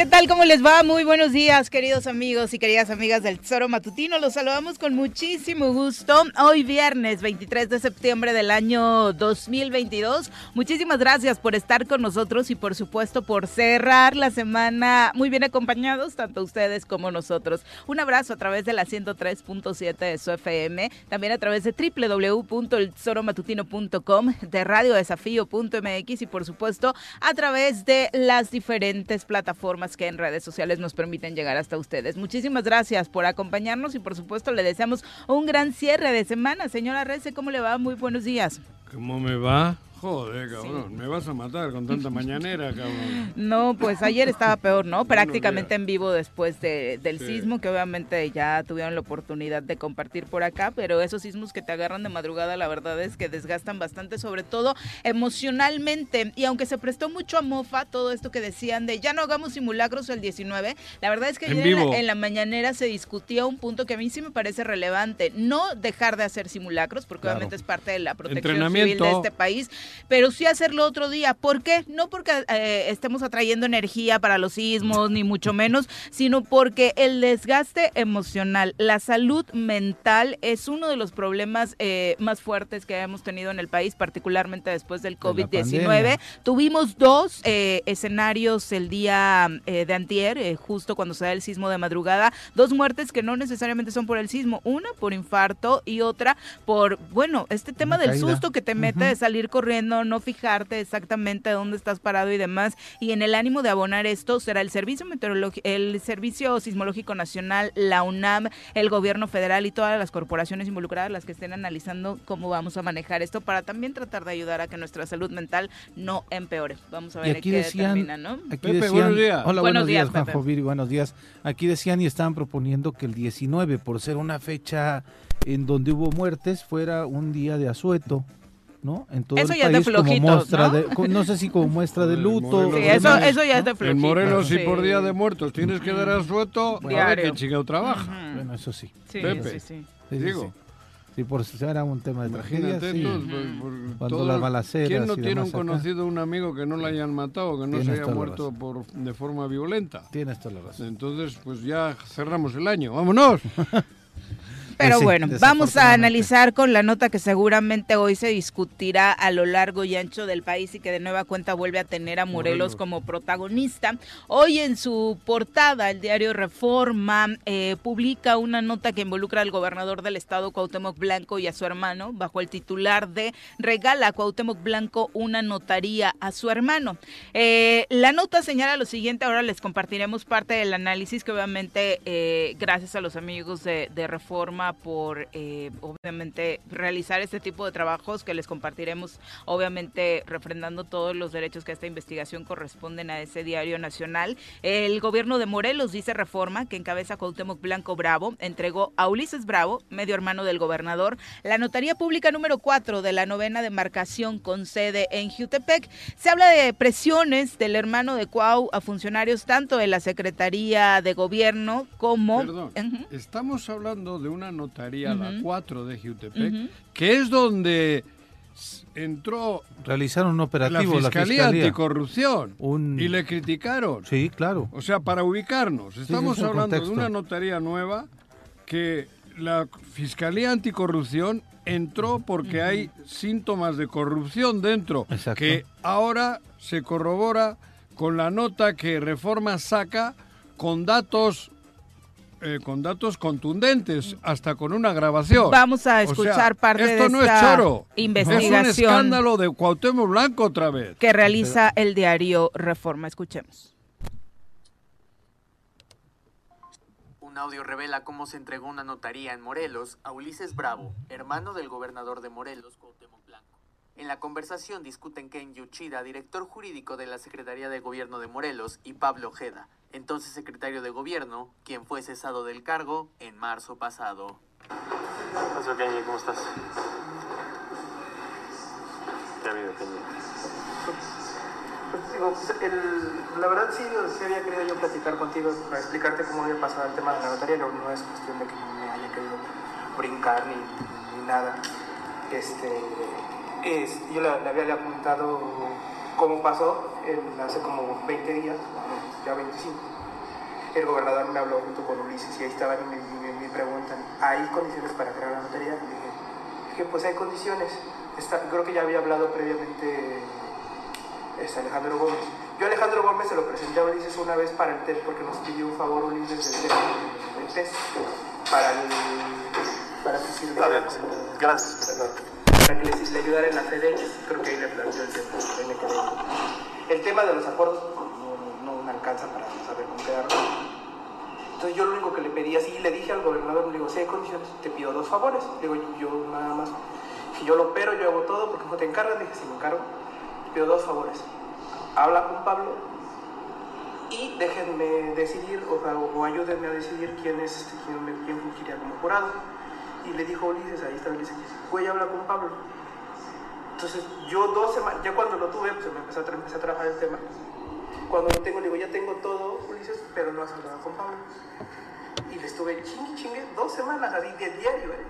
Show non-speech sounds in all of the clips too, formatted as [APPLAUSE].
¿Qué tal? ¿Cómo les va? Muy buenos días, queridos amigos y queridas amigas del Tesoro Matutino. Los saludamos con muchísimo gusto. Hoy viernes 23 de septiembre del año 2022. Muchísimas gracias por estar con nosotros y por supuesto por cerrar la semana muy bien acompañados, tanto ustedes como nosotros. Un abrazo a través de la 103.7 de su FM, también a través de www.eltesoromatutino.com, de radiodesafío.mx y por supuesto a través de las diferentes plataformas que en redes sociales nos permiten llegar hasta ustedes. Muchísimas gracias por acompañarnos y por supuesto le deseamos un gran cierre de semana. Señora Rece, ¿cómo le va? Muy buenos días. ¿Cómo me va? Joder, cabrón, me vas a matar con tanta [LAUGHS] mañanera, cabrón. No, pues ayer estaba peor, ¿no? [LAUGHS] Prácticamente en vivo después de, del sismo, que obviamente ya tuvieron la oportunidad de compartir por acá, pero esos sismos que te agarran de madrugada, la verdad es que desgastan bastante, sobre todo emocionalmente. Y aunque se prestó mucho a mofa todo esto que decían de ya no hagamos simulacros el 19, la verdad es que ayer en la, mañanera se discutía un punto que a mí sí me parece relevante. No dejar de hacer simulacros, porque obviamente es parte de la protección civil de este país pero sí hacerlo otro día. ¿Por qué? No porque eh, estemos atrayendo energía para los sismos, ni mucho menos, sino porque el desgaste emocional, la salud mental es uno de los problemas eh, más fuertes que hemos tenido en el país, particularmente después del COVID-19. Tuvimos dos eh, escenarios el día de antier, justo cuando se da el sismo de madrugada, dos muertes que no necesariamente son por el sismo, una por infarto y otra por, bueno, este tema del susto que te mete de salir corriendo no, fijarte exactamente dónde estás parado y demás. Y en el ánimo de abonar esto será el Servicio Meteorológico, el Servicio Sismológico Nacional, la UNAM, el gobierno federal y todas las corporaciones involucradas las que estén analizando cómo vamos a manejar esto para también tratar de ayudar a que nuestra salud mental no empeore. Vamos a ver aquí qué decían, termina, ¿no? Aquí decían, buenos días. Hola, buenos, días, Juan Joviri, buenos días. Aquí decían y estaban proponiendo que el 19, por ser una fecha en donde hubo muertes, fuera un día de asueto. ¿No? En todo eso el ya país es de flojito, como muestra ¿no? de, no sé si como [LAUGHS] muestra de luto. Sí, eso, eso ya es de flojito. En Morelos, si por Día de Muertos tienes que dar asueto, bueno, a ver qué chingado trabaja. Bueno, eso sí. Sí, Pepe, sí, sí. digo. Sí, por si era un tema de Imagínate tragedia, sí. por, por, Cuando todo, las balaceras ¿Quién no y tiene un acá? conocido, un amigo que no le hayan matado, que no Tienes se haya muerto por, de forma violenta? Tienes toda la razón. Entonces, pues ya cerramos el año. ¡Vámonos! [LAUGHS] Pero Sí, bueno, vamos a analizar con la nota que seguramente hoy se discutirá a lo largo y ancho del país y que de nueva cuenta vuelve a tener a Morelos, Morelos. como protagonista. Hoy en su portada, el diario Reforma eh, publica una nota que involucra al gobernador del estado, Cuauhtémoc Blanco, y a su hermano, bajo el titular de Regala a Cuauhtémoc Blanco una notaría a su hermano. Eh, la nota señala lo siguiente, ahora les compartiremos parte del análisis que obviamente eh, gracias a los amigos de, de Reforma por eh, obviamente realizar este tipo de trabajos que les compartiremos obviamente refrendando todos los derechos que a esta investigación corresponden a ese diario nacional. El gobierno de Morelos dice Reforma que encabeza Cuauhtémoc Blanco Bravo entregó a Ulises Bravo, medio hermano del gobernador, la notaría pública número 4 de la novena demarcación con sede en Jutepec. Se habla de presiones del hermano de Cuau a funcionarios tanto de la Secretaría de Gobierno como... Perdón, estamos hablando de una notaría, la Ujú. 4 de Jutepec, que es donde entró Realizaron un la operativo Fiscalía, la Fiscalía. Anticorrupción Un- y le criticaron. Sí, claro. O sea, para ubicarnos, estamos sí, es un hablando contexto. de una notaría nueva que la Fiscalía Anticorrupción entró porque hay síntomas de corrupción dentro, Exacto. que ahora se corrobora con la nota que Reforma saca con datos eh, con datos contundentes, hasta con una grabación. Vamos a O sea, escuchar parte esto de no esta es choro. Es un investigación escándalo de Cuauhtémoc Blanco otra vez. que realiza el diario Reforma. Escuchemos. Un audio revela cómo se entregó una notaría en Morelos a Ulises Bravo, hermano del gobernador de Morelos, Cuauhtémoc Blanco. En la conversación discuten Ken Yuchida, director jurídico de la Secretaría de Gobierno de Morelos, y Pablo Ojeda, entonces secretario de Gobierno, quien fue cesado del cargo en marzo pasado. ¿cómo estás? ¿Qué ha habido, Kenny? Pues, digo, el- la verdad sí, sí había querido yo platicar contigo para explicarte cómo había pasado el tema de la notaría, no, no es cuestión de que me haya querido brincar ni, ni nada. Este, es- yo le, le había comentado cómo pasó hace como 20 días, ya 25, el gobernador me habló junto con Ulises y ahí estaban y me, me, preguntan, ¿hay condiciones para crear la notaría? Y dije, pues hay condiciones. creo que ya había hablado previamente este, Alejandro Gómez. Yo a Alejandro Gómez se lo presenté a Ulises una vez para el test, porque nos pidió un favor Ulises del test, para el... Para que. Gracias. Para que le, ayudara en la FedEx, creo que ahí le planteó el tema. El tema de los acuerdos no, me alcanza para saber cómo quedarlo. Entonces yo lo único que le pedí así, le dije al gobernador, le digo, si hay condiciones, te pido dos favores. Le digo, yo nada más, si yo lo opero, yo hago todo, porque no te encargas, le dije, si me encargo, te pido dos favores. Habla con Pablo y déjenme decidir, o, ayúdenme a decidir quién es este, quién, quién fungiría como jurado. Y le dijo Ulises, ahí está Ulises, voy a hablar con Pablo. Entonces yo dos semanas, ya cuando lo tuve, pues me empecé a, empecé a trabajar el tema. Cuando lo tengo, le digo, ya tengo todo, Ulises, pero no has hablado con Pablo. Y le estuve chingue, chingue, dos semanas así de diario, ¿eh?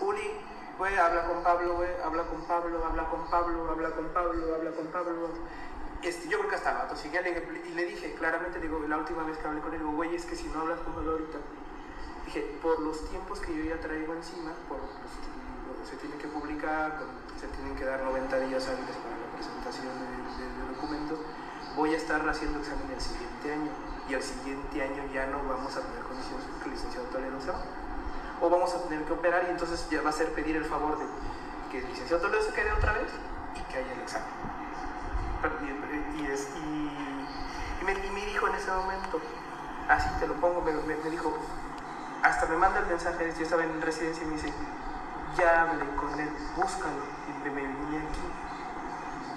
Uli, güey, habla con Pablo, güey, habla con Pablo, habla con Pablo, habla con Pablo, habla con Pablo. Este, yo creo que hasta el seguía y le dije claramente, digo, la última vez que hablé con él, digo, güey, es que si no hablas con Pablo ahorita, dije, por los tiempos que yo ya traigo encima, por se tiene que publicar, se tienen que dar 90 días hábiles para la presentación de, documentos, voy a estar haciendo examen el siguiente año y el siguiente año ya no vamos a tener condiciones que el licenciado Toledo se va. O vamos a tener que operar y entonces ya va a ser pedir el favor de que el licenciado Toledo se quede otra vez y que haya el examen. Y, me, dijo en ese momento, así te lo pongo, me dijo, hasta me manda el mensaje, yo estaba en residencia y me dice, ya hablé con él, búscalo, y me, vine aquí.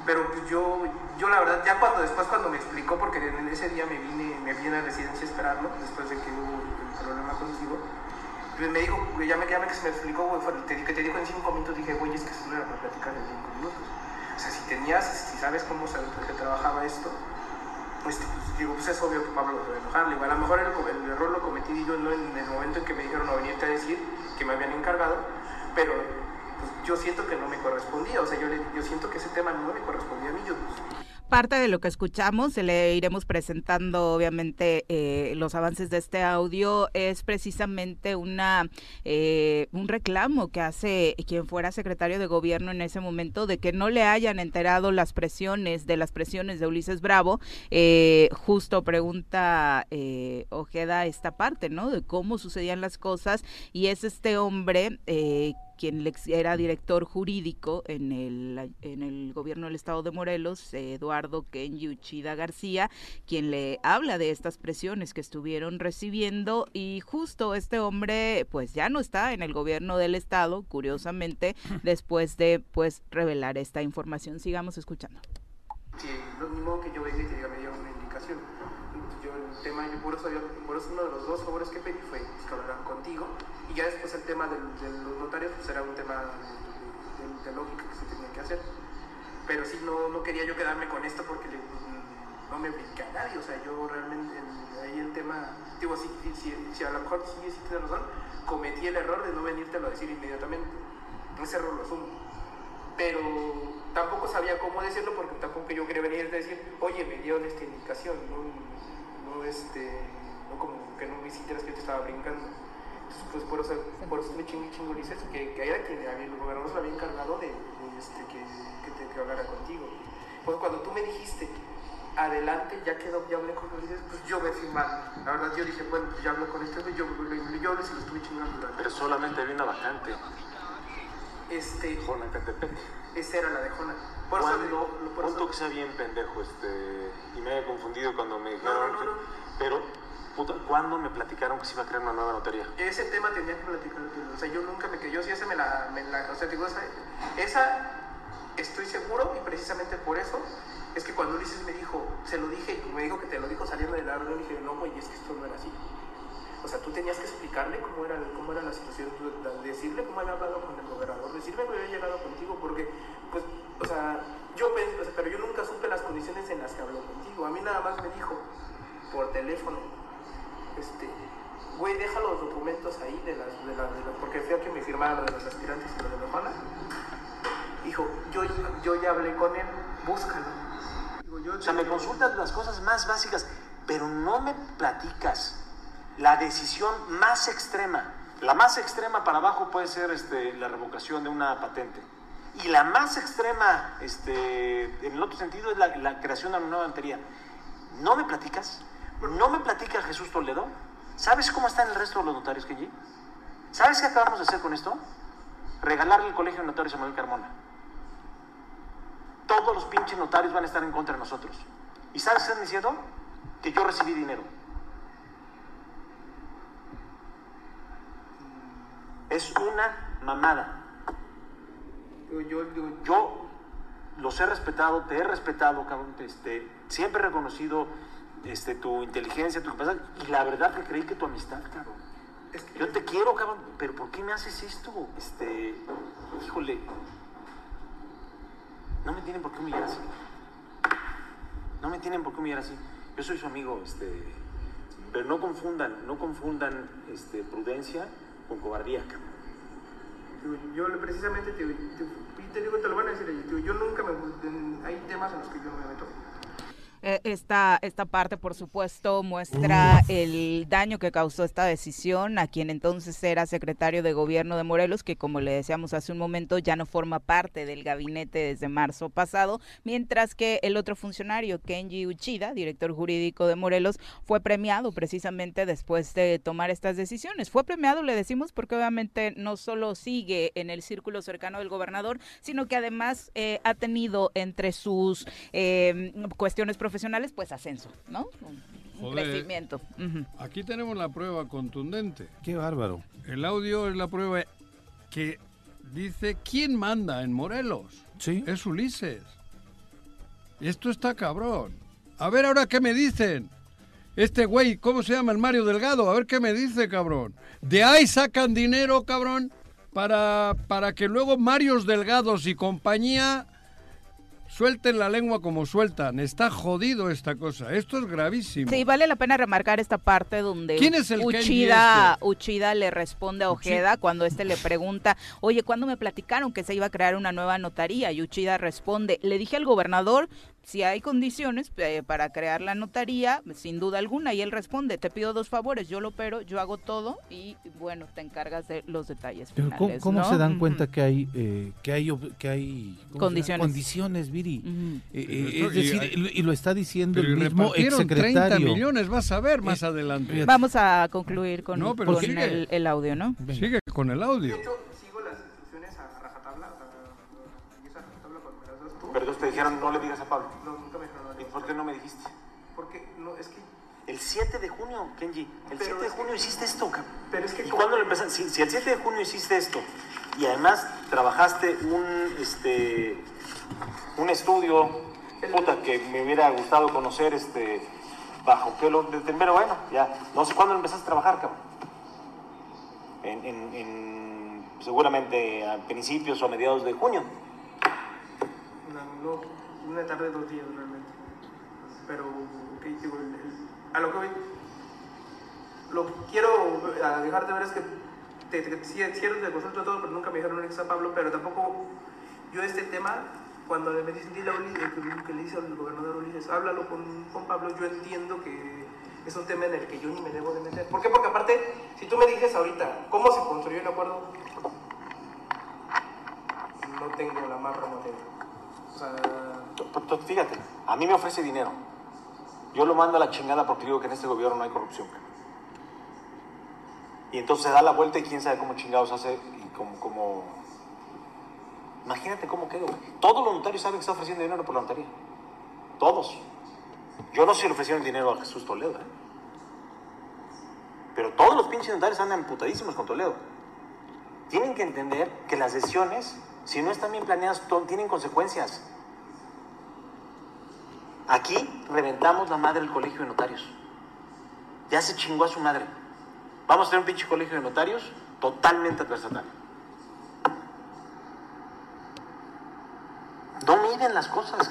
Pero pues yo, yo la verdad, ya cuando después cuando me explicó, porque en ese día me vine, me vine a residencia a esperarlo, después de que hubo el problema contigo, pues me dijo, ya me, ya me, me explicó, güey, te, que te dijo en cinco minutos, dije, güey, es que eso no era para platicar en cinco minutos. O sea, si tenías, si sabes cómo se, trabajaba esto, pues, pues, digo, pues es obvio que Pablo se enojar. a lo mejor el, el, error lo cometí yo no en el momento en que me dijeron a venirte a decir que me habían encargado, pero pues, yo siento que no me correspondía, o sea, yo, yo siento que ese tema no me correspondía a mí. Yo, parte de lo que escuchamos, le iremos presentando obviamente eh, los avances de este audio, es precisamente una eh, un reclamo que hace quien fuera secretario de gobierno en ese momento de que no le hayan enterado las presiones de las presiones de Ulises Bravo. Eh, justo pregunta Ojeda esta parte, ¿no? De cómo sucedían las cosas y es este hombre quien era director jurídico en el, en el gobierno del estado de Morelos, Eduardo Kenji Uchida García, quien le habla de estas presiones que estuvieron recibiendo y justo este hombre pues ya no está en el gobierno del estado, curiosamente, [LAUGHS] después de pues revelar esta información. Sigamos escuchando. Sí, lo mismo que yo venga y te diga, me dio una indicación. Yo el tema, yo por eso, por eso uno de los dos favores que pedí fue que hablaran contigo y ya después el tema de los notarios pues era un tema de, lógica que se tenía que hacer. Pero sí, no, no quería yo quedarme con esto porque no me brinqué a nadie. O sea, yo realmente ahí el tema, digo, si, si, a lo mejor sí, sí tienes razón, cometí el error de no venírtelo a decir inmediatamente. Ese error lo asumo. Pero tampoco sabía cómo decirlo porque tampoco yo quería venir a decir, oye, me dieron esta indicación, no, no, este, no como que no me sintieras que te estaba brincando pues por eso, por eso me chingo, chingo dices que, que era quien el gobernador se lo había encargado de, este, que, que, te, que hablara contigo. Pues cuando tú me dijiste, adelante, ya quedó, ya hablé con Ulises, pues yo me fui mal. La verdad, yo dije, bueno, pues ya hablo con este, yo, yo, yo, yo se lo estuve chingando. Pero solamente había una vacante. Este. Jona Catepec. Esa era la de Jona. Por cuando, por punto que sea bien pendejo, este, y me haya confundido cuando me dijeron. No, no, no, pero ¿cuándo me platicaron que se iba a crear una nueva notaría? Ese tema tenía que platicar, o sea, yo nunca me yo sí esa me la, o sea, digo, esa, esa, estoy seguro y precisamente por eso es que cuando Ulises me dijo, se lo dije, me dijo que te lo dijo saliendo de la reunión, dije, no, güey, es que esto no era así. O sea, tú tenías que explicarle cómo era, cómo era la situación, decirle cómo había hablado con el gobernador, decirle que había llegado contigo, porque, pues, o sea, yo pensé, pero yo nunca supe las condiciones en las que habló contigo. A mí nada más me dijo por teléfono, este, güey, deja los documentos ahí de las, de las, de las porque fui a que me firmara lo de los aspirantes y lo de Dijo, yo, yo ya hablé con él, búscalo. Digo, o sea, me consultas las cosas más básicas, pero no me platicas la decisión más extrema. La más extrema para abajo puede ser este, la revocación de una patente. Y la más extrema, este, en el otro sentido, es la, creación de una nueva notaría. ¿No me platicas? ¿No me platica Jesús Toledo? ¿Sabes cómo están el resto de los notarios, Kenji? ¿Sabes qué acabamos de hacer con esto? Regalarle el colegio de notarios a Manuel Carmona. Todos los pinches notarios van a estar en contra de nosotros. ¿Y sabes qué están diciendo? Que yo recibí dinero. Es una mamada. Yo, los he respetado, te he respetado, cabrón. Este, siempre he reconocido este, tu inteligencia, tu capacidad. Y la verdad que creí que tu amistad, cabrón. Yo te quiero, cabrón, pero ¿por qué me haces esto? Este, híjole, no me tienen por qué humillar así. No me tienen por qué humillar así. Yo soy su amigo, este, pero no confundan, no confundan este, prudencia con cobardía, cabrón. Yo precisamente te, te, digo, te lo van a decir, yo nunca me... Hay temas en los que yo no me meto esta, esta parte, por supuesto, muestra el daño que causó esta decisión a quien entonces era secretario de gobierno de Morelos, que como le decíamos hace un momento, ya no forma parte del gabinete desde marzo pasado, mientras que el otro funcionario, Kenji Uchida, director jurídico de Morelos, fue premiado precisamente después de tomar estas decisiones. Fue premiado, le decimos, porque obviamente no solo sigue en el círculo cercano del gobernador, sino que además eh, ha tenido entre sus eh, cuestiones profesionales profesionales, pues ascenso, ¿no? Un, crecimiento. Aquí tenemos la prueba contundente. Qué bárbaro. El audio es la prueba que dice quién manda en Morelos. Sí. Es Ulises. Esto está cabrón. A ver ahora qué me dicen. Este güey, ¿cómo se llama? El Mario Delgado. A ver qué me dice, cabrón. De ahí sacan dinero, cabrón, para, para que luego Marios Delgados y compañía suelten la lengua como sueltan. Está jodido esta cosa. Esto es gravísimo. Sí, vale la pena remarcar esta parte donde ¿Quién es el Uchida, este? Uchida le responde a Ojeda cuando este le pregunta, oye, ¿cuándo me platicaron que se iba a crear una nueva notaría? Y Uchida responde, le dije al gobernador si hay condiciones eh, para crear la notaría, sin duda alguna, y él responde, te pido dos favores, yo lo opero, yo hago todo y bueno, te encargas de los detalles finales. ¿Cómo, se dan cuenta que hay eh, que hay que hay condiciones, condiciones Viri? Eh, es decir, y, lo está diciendo el mismo exsecretario. 30 millones, vas a ver más adelante. Vamos a concluir con, el, audio, ¿no? Sigue con el audio. Pero te dijeron, no le digas a Pablo. No, nunca me dijeron. ¿Y por qué no me dijiste? Porque, no, es que... El 7 de junio, Kenji, el 7 de junio hiciste esto, Pero es que... ¿Y cuándo lo empezaste? Si, el 7 de junio hiciste esto, y además trabajaste un, este, un estudio, puta, que me hubiera gustado conocer, este, bajo qué lo... Pero bueno, ya, no sé cuándo lo empezaste a trabajar, cabrón. En, en, en, seguramente a principios o a mediados de junio no, una tarde, dos días realmente. Pero, digo, a lo que voy, lo que quiero dejarte ver es que te, te, cierto de consulto todo, pero nunca me dijeron un a Pablo, pero tampoco yo este tema, cuando me dicen, dile a Ulises, que, le dice al gobernador Ulises, háblalo con, con Pablo, yo entiendo que es un tema en el que yo ni me debo de meter. ¿Por qué? Porque aparte, si tú me dices ahorita cómo se construyó el acuerdo, no tengo la más remota Fíjate, a mí me ofrece dinero. Yo lo mando a la chingada porque digo que en este gobierno no hay corrupción. Y entonces se da la vuelta y quién sabe cómo chingados hace y cómo... Imagínate cómo quedó. Todos los notarios saben que está ofreciendo dinero por la notaría. Todos. Yo no sé si le ofrecieron dinero a Jesús Toledo, ¿eh? Pero todos los pinches notarios andan emputadísimos con Toledo. Tienen que entender que las decisiones si no están bien planeadas, tienen consecuencias. Aquí reventamos la madre del colegio de notarios. Ya se chingó a su madre. Vamos a tener un pinche colegio de notarios totalmente adversatario. No miden las cosas.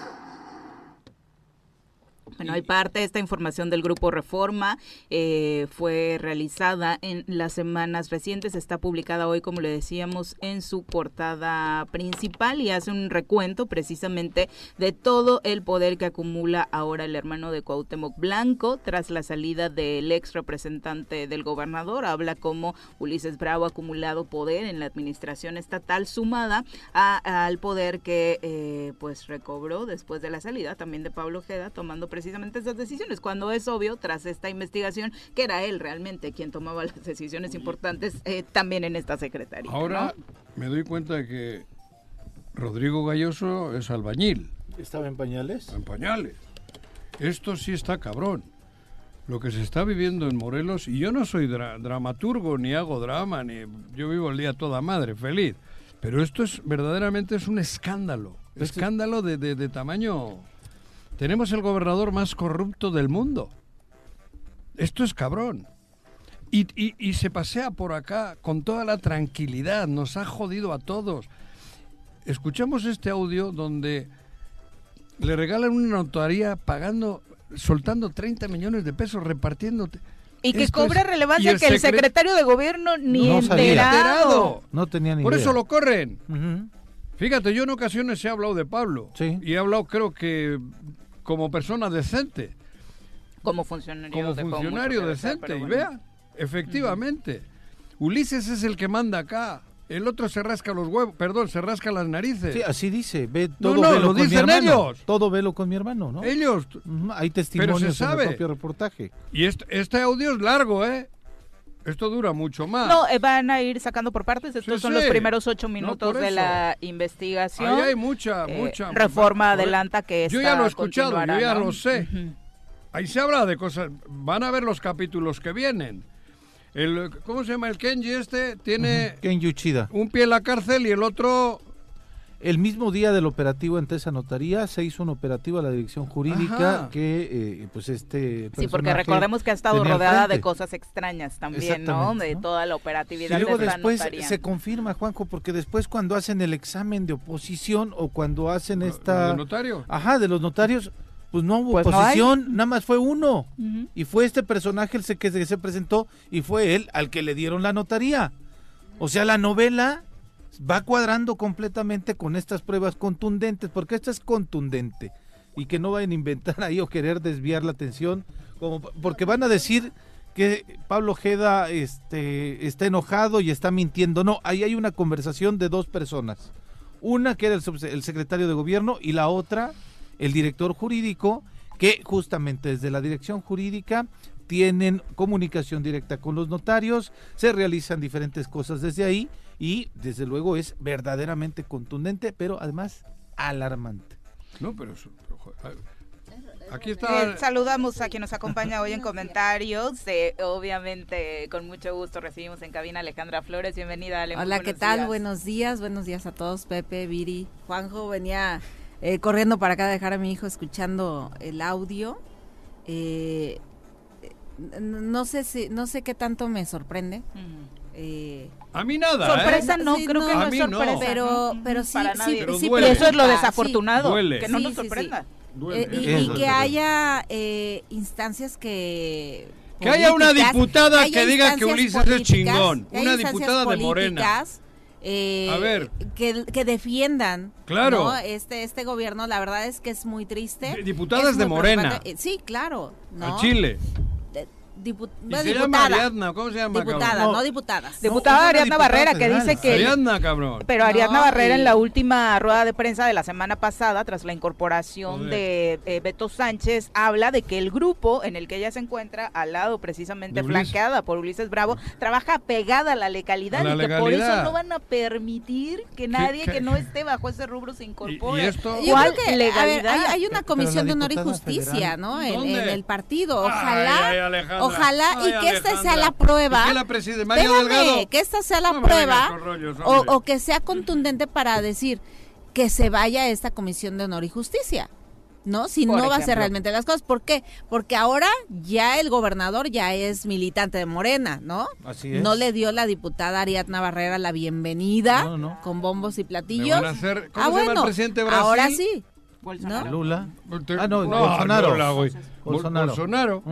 Bueno, hay parte de esta información del Grupo Reforma, eh, fue realizada en las semanas recientes, está publicada hoy, como le decíamos, en su portada principal y hace un recuento precisamente de todo el poder que acumula ahora el hermano de Cuauhtémoc Blanco tras la salida del ex representante del gobernador. Habla como Ulises Bravo ha acumulado poder en la administración estatal sumada al poder que eh, pues recobró después de la salida también de Pablo Ojeda tomando precisamente esas decisiones, cuando es obvio, tras esta investigación, que era él realmente quien tomaba las decisiones importantes eh, también en esta secretaría. Ahora me doy cuenta de que Rodrigo Galloso es albañil. ¿Estaba en pañales? En pañales. Esto sí está cabrón. Lo que se está viviendo en Morelos, y yo no soy dramaturgo, ni hago drama, ni yo vivo el día toda madre, feliz. Pero esto es verdaderamente es un escándalo. Escándalo de, de tamaño tenemos el gobernador más corrupto del mundo. Esto es cabrón. Y, se pasea por acá con toda la tranquilidad, nos ha jodido a todos. Escuchamos este audio donde le regalan una notaría pagando, soltando 30 millones de pesos, repartiendo. Y que cobra relevancia que el secretario de gobierno ni enterado. No tenía ni Por eso lo corren. Fíjate, yo en ocasiones he hablado de Pablo. Y he hablado, creo que como persona decente. Como funcionario, como funcionario decente. Y vea, efectivamente, Ulises es el que manda acá. El otro se rasca los huevos, perdón, se rasca las narices. Sí, así dice. Ve, todo no, lo dicen ellos. Todo velo con mi hermano, ¿no? Ellos. Hay testimonios en el propio reportaje. Y este, este audio es largo, ¿eh? Esto dura mucho más. No, eh, van a ir sacando por partes. Estos son los primeros ocho minutos de la investigación. Ahí hay mucha, eh, mucha. Reforma adelanta que Yo ya lo he escuchado, yo ya lo sé. Ahí se habla de cosas. Van a ver los capítulos que vienen. El, ¿Cómo se llama el Kenji este? Tiene. Kenji Uchida. Un pie en la cárcel y el otro el mismo día del operativo ante esa notaría se hizo un operativo a la dirección jurídica que, eh, pues, este. Sí, porque recordemos que ha estado rodeada de cosas extrañas también, ¿no? De toda la operatividad. Y luego después se confirma, Juanjo, porque después cuando hacen el examen de oposición o cuando hacen esta. ¿De notario? Ajá, de los notarios. Pues no hubo pues oposición, nada más fue uno. Y fue este personaje el que se presentó y fue él al que le dieron la notaría. O sea, la novela va cuadrando completamente con estas pruebas contundentes, porque esta es contundente y que no vayan a inventar ahí o querer desviar la atención, como, porque van a decir que Pablo Ojeda este, está enojado y está mintiendo. No, ahí hay una conversación de dos personas. Una que era el, el secretario de gobierno y la otra, el director jurídico, que justamente desde la dirección jurídica tienen comunicación directa con los notarios, se realizan diferentes cosas desde ahí y desde luego es verdaderamente contundente, pero además alarmante. No, pero Aquí está. Eh, saludamos a quien nos acompaña hoy en comentarios. Eh, obviamente, con mucho gusto recibimos en cabina Alejandra Flores. Bienvenida, Ale. Hola, ¿qué tal? Buenos días, buenos días a todos. Pepe, Viri, Juanjo, venía eh, corriendo para acá a dejar a mi hijo escuchando el audio. no sé si, no sé qué tanto me sorprende. Eh, a mí nada. Sorpresa no, creo que no es sorpresa. Pero, pero sí, sí, pero eso es lo desafortunado. Que no nos sorprenda. Eh, y, que haya eh, instancias que. Que haya una diputada que, diga que Ulises es chingón. Una diputada de Morena. Eh, a ver. Que, que defiendan claro. este, este gobierno. La verdad es que es muy triste. Diputadas de Morena. Sí, claro. ¿no? A Chile diputada. Ariadna, ¿cómo se llama? Diputada, no, diputadas. Diputada Ariadna Barrera, que dice que... Ariadna, cabrón. Pero Ariadna Barrera en la última rueda de prensa de la semana pasada, tras la incorporación de eh, Beto Sánchez, habla de que el grupo en el que ella se encuentra, al lado precisamente flanqueada por Ulises Bravo, trabaja pegada a la legalidad y que por eso no van a permitir que nadie que no esté bajo ese rubro se incorpore. ¿Y, esto? ¿Cuál legalidad? hay, una comisión de honor y justicia, ¿no? En, el partido. Ojalá, ojalá y que esta sea la prueba. la que esta sea la prueba o, que sea contundente para decir que se vaya a esta comisión de honor y justicia. ¿no? Si no va a ser realmente las cosas. ¿Por qué? Porque ahora ya el gobernador ya es militante de Morena, ¿no? Así es. No le dio la diputada Ariadna Barrera la bienvenida con bombos y platillos. ah, bueno, ahora sí. Lula. Ah, no, Bolsonaro. Bolsonaro.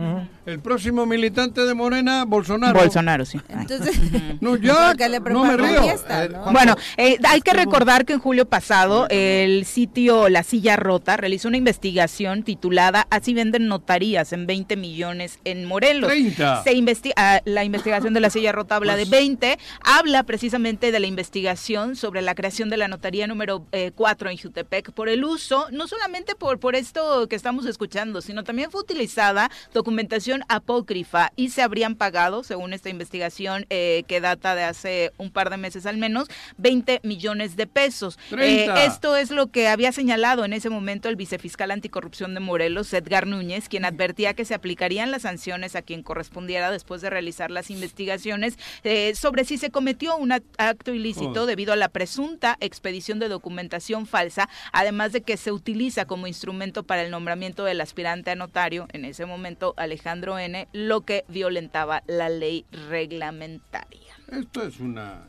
El próximo militante de Morena, Bolsonaro. Bolsonaro, sí. Entonces, no, ya, no me río. Eh, bueno, eh, hay que recordar que en julio pasado el sitio La Silla Rota realizó una investigación titulada Así venden notarías en 20 millones en Morelos. 30. Se investiga, ah, la investigación de La Silla Rota habla de 20, pues habla precisamente de la investigación sobre la creación de la notaría número 4 eh, en Jutepec por el uso, no solamente por, por esto que estamos escuchando, sino también fue utilizada documentación apócrifa y se habrían pagado, según esta investigación eh, que data de hace un par de meses al menos, 20 millones de pesos. Eh, esto es lo que había señalado en ese momento el vicefiscal anticorrupción de Morelos, Edgar Núñez, quien advertía que se aplicarían las sanciones a quien correspondiera después de realizar las investigaciones eh, sobre si se cometió un acto ilícito debido a la presunta expedición de documentación falsa, además de que se utiliza como instrumento para el nombramiento del aspirante a notario, en ese momento Alejandro N., lo que violentaba la ley reglamentaria. Esto es una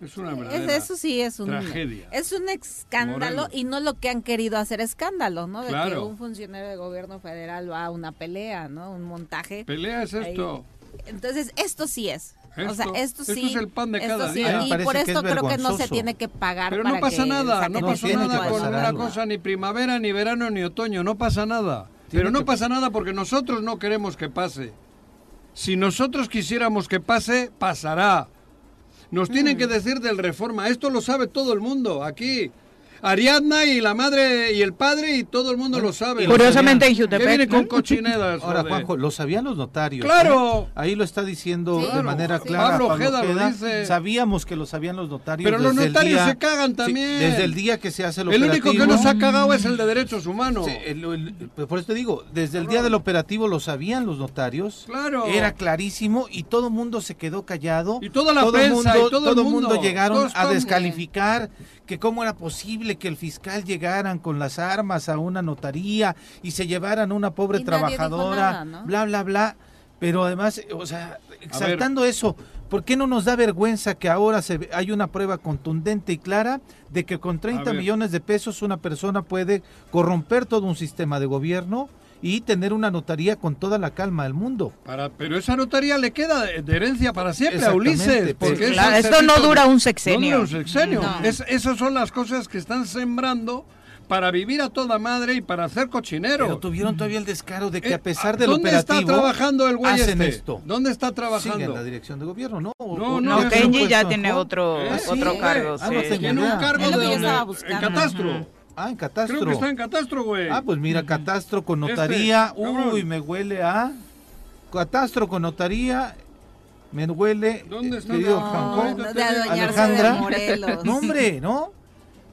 es una eso sí es un tragedia. Es un escándalo y no lo que han querido hacer escándalo, ¿no? De que un funcionario de gobierno federal va a una pelea, ¿no? Un montaje. Pelea es esto. Entonces, esto sí es. o sea, esto sí. es el pan de cada día. Y por esto creo que no se tiene que pagar. Pero no pasa nada, no pasa nada con una cosa, ni primavera, ni verano, ni otoño, no pasa nada. Pero no pasa nada porque nosotros no queremos que pase. Si nosotros quisiéramos que pase, pasará. Nos tienen que decir del reforma. Esto lo sabe todo el mundo aquí. Ariadna y la madre y el padre y todo el mundo lo sabe. Curiosamente en Jutepec. viene con cochinedas. Ahora, Juanjo, lo sabían los notarios. ¡Claro! ¿eh? Ahí lo está diciendo de manera clara. Pablo, Ojeda, lo dice. Sabíamos que lo sabían los notarios. Pero los notarios se cagan también. desde el día que se hace el, el único que nos ha cagado es el de derechos humanos. por eso te digo, desde el día del operativo lo sabían los notarios. Claro. Era clarísimo y todo el mundo se quedó callado. Y toda la prensa y todo, el mundo, llegaron a descalificar que cómo era posible que el fiscal llegaran con las armas a una notaría y se llevaran a una pobre trabajadora, bla, bla, bla. Pero además, o sea, exaltando eso, ¿por qué no nos da vergüenza que ahora se, hay una prueba contundente y clara de que con 30 millones de pesos una persona puede corromper todo un sistema de gobierno? Y tener una notaría con toda la calma del mundo. Para, pero esa notaría le queda de herencia para siempre a Ulises. Porque esto no dura un sexenio. No dura un sexenio. esas son las cosas que están sembrando para vivir a toda madre y para hacer cochinero. Pero tuvieron todavía el descaro de que a eh, pesar del ¿dónde operativo... ¿Dónde está trabajando el güey hacen este? esto? ¿Dónde está trabajando? Sigue en la dirección de gobierno, ¿no? No, no, no ya tiene otro, ¿Eh? otro cargo. Ah, sí. tiene un cargo de en catastro. Ah, en catastro. Creo que está en catastro, güey. Ah, pues mira, catastro con este, notaría. Uy, me huele a. Catastro con notaría. Me huele. ¿Dónde está? No, de Alejandra. No, hombre, ¿no?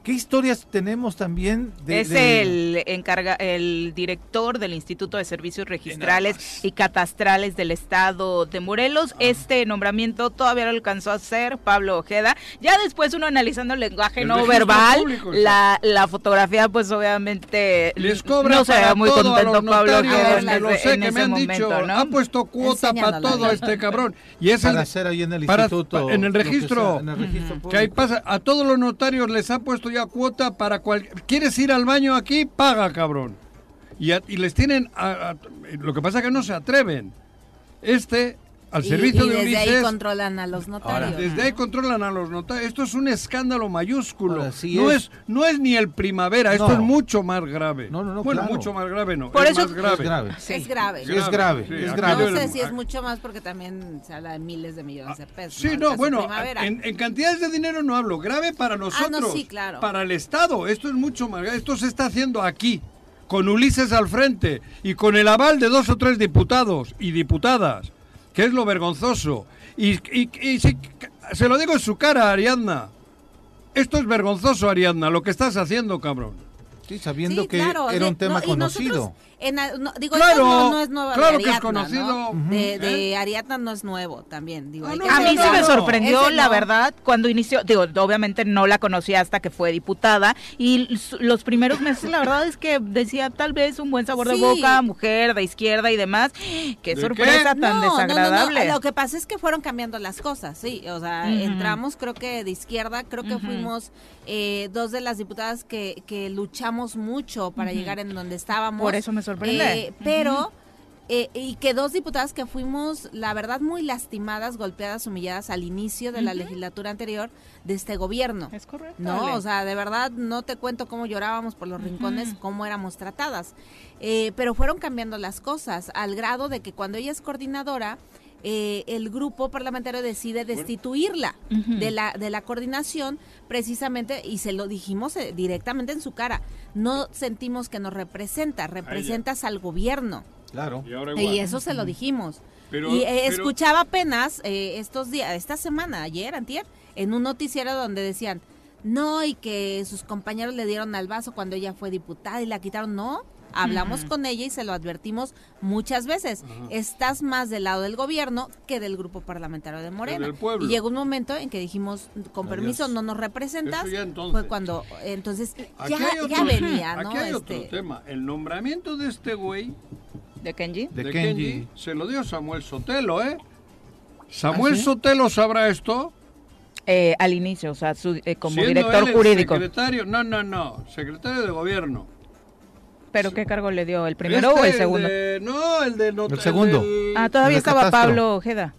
¿Qué historias tenemos también? De, es el encarga, el director del Instituto de Servicios Registrales y Catastrales del Estado de Morelos. Ah. Este nombramiento todavía lo alcanzó a hacer Pablo Ojeda. Ya después uno analizando el lenguaje no verbal, la, la, fotografía, pues obviamente no se ve muy contento Pablo Ojeda en, ese, en ese momento, ¿no? Ha puesto cuota para todo este cabrón. Y es para hacer ahí en el instituto. en el registro. en el registro que ahí pasa. A todos los notarios les ha puesto ya cuota para cual... ¿Quieres ir al baño aquí? Paga, cabrón. Y, y les tienen... lo que pasa es que no se atreven. Este al servicio y de desde ahí controlan a los notarios. desde ahí controlan a los notarios. Esto es un escándalo mayúsculo. no es. no es ni el primavera, esto es mucho más grave. No, no, no. Bueno, mucho más grave no. Por es eso más grave. Es grave. Es grave. es grave. es grave. No sé si es mucho más porque también se habla de miles de millones de pesos. Sí, no, bueno, en, cantidades de dinero no hablo. Grave para ah, nosotros. sí, claro. Para el Estado. Esto es mucho más grave. Esto se está haciendo aquí con Ulises al frente y con el aval de dos o tres diputados y diputadas que es lo vergonzoso. Y, y, se lo digo en su cara, Ariadna. Esto es vergonzoso, Ariadna, lo que estás haciendo, cabrón. Sí, sabiendo que era un tema conocido digo, claro, no, es nuevo claro que es conocido. De, ¿Eh? Ariadna no es nuevo también. Digo, ah, a mí se me sorprendió, la verdad, cuando inició. Digo, obviamente no la conocía hasta que fue diputada. Y los primeros meses, la verdad es que decía tal vez un buen sabor de boca, mujer de izquierda y demás. Qué sorpresa tan desagradable. Lo que pasa es que fueron cambiando las cosas, sí. O sea, entramos, creo que de izquierda, creo que fuimos eh, dos de las diputadas que, que luchamos mucho para llegar en donde estábamos. Por eso me sorprende. Eh, pero eh, y que dos diputadas que fuimos, la verdad, muy lastimadas, golpeadas, humilladas al inicio de la legislatura anterior de este gobierno. Es correcto. No, o sea, de verdad, no te cuento cómo llorábamos por los rincones, cómo éramos tratadas. Eh, pero fueron cambiando las cosas, al grado de que cuando ella es coordinadora, eh, el grupo parlamentario decide destituirla de, la, de la coordinación precisamente, y se lo dijimos directamente en su cara, no sentimos que nos representa, representas al gobierno. Claro. Y, eso se lo dijimos. y eh, escuchaba apenas eh, estos días, esta semana, ayer, antier, en un noticiero donde decían, no, y que sus compañeros le dieron al vaso cuando ella fue diputada y la quitaron. No, hablamos con ella y se lo advertimos muchas veces. Estás más del lado del gobierno que del grupo parlamentario de Morena. Y llegó un momento en que dijimos, con permiso, no nos representas. Fue cuando, entonces, ya, venía, ¿no? Aquí hay otro este tema. El nombramiento de este güey ¿De Kenji? De, Kenji. Se lo dio Samuel Sotelo, ¿eh? ¿Samuel ¿Ah, Sotelo sabrá esto? Eh, al inicio, o sea, eh, como director jurídico. Secretario, no, no, no, secretario de gobierno. ¿Pero qué cargo le dio? ¿El primero o el este, segundo? no, el de El segundo. ah, todavía estaba Pablo Ojeda.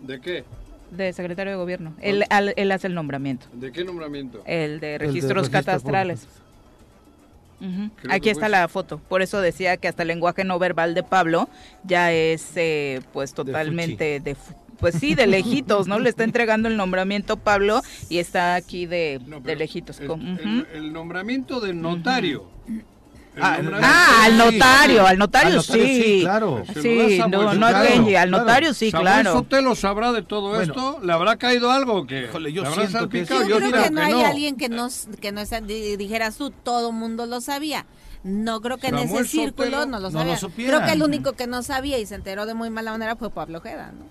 ¿De qué? De secretario de gobierno. Él, él, hace el nombramiento. ¿De qué nombramiento? El de registros catastrales. Aquí está la foto. Por eso decía que hasta el lenguaje no verbal de Pablo ya es eh, pues totalmente de, pues sí, de lejitos, ¿no? Le está entregando el nombramiento Pablo y está aquí de, lejitos. El, nombramiento del notario. Ah, ah al notario, al notario, sí. claro. Sí, no, no a Kenji, al notario sí, claro. ¿Usted lo sabrá de todo esto? ¿Le habrá caído algo que yo siento que Yo, creo que no hay alguien que no, que no dijeras tú, todo mundo lo sabía. No creo que en ese círculo no lo sabía. creo que el único que no sabía y se enteró de muy mala manera fue Pablo Ojeda, ¿no?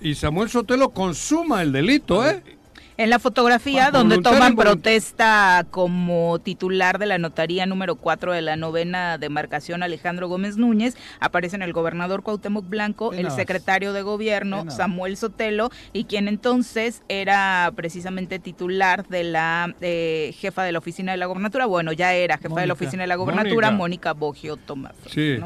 Y Samuel Sotelo consuma el delito, ¿eh? En la fotografía donde toman protesta como titular de la notaría número 4 de la novena demarcación Alejandro Gómez Núñez, aparecen el gobernador Cuauhtémoc Blanco, el secretario de gobierno Samuel Sotelo y quien entonces era precisamente titular de la eh, jefa de la oficina de la gobernatura, bueno, ya era jefa de la oficina de la gobernatura, Mónica, Bogio Tomás. Sí.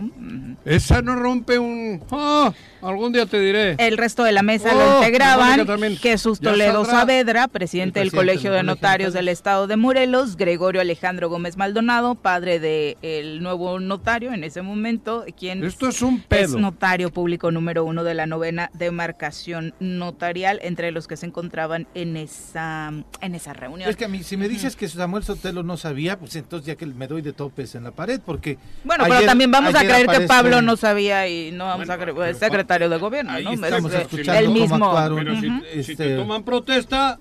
Esa no rompe un... ¡Ah! algún día te diré. El resto de la mesa lo oh, integraban Jesús Toledo Saavedra, presidente, del Colegio de Notarios del Estado de Morelos, Gregorio Alejandro Gómez Maldonado, padre del el nuevo notario en ese momento, quien Esto es, un pedo. notario público número uno de la novena demarcación notarial, entre los que se encontraban en esa, en esa reunión. Es que a mí, si me dices que Samuel Sotelo no sabía, pues entonces ya que me doy de topes en la pared, porque... Bueno, pero también vamos a creer que Pablo no sabía y no vamos a creer, secretario de gobierno, ¿no? Estamos escuchando el mismo. Pero si, si te este, toman protesta,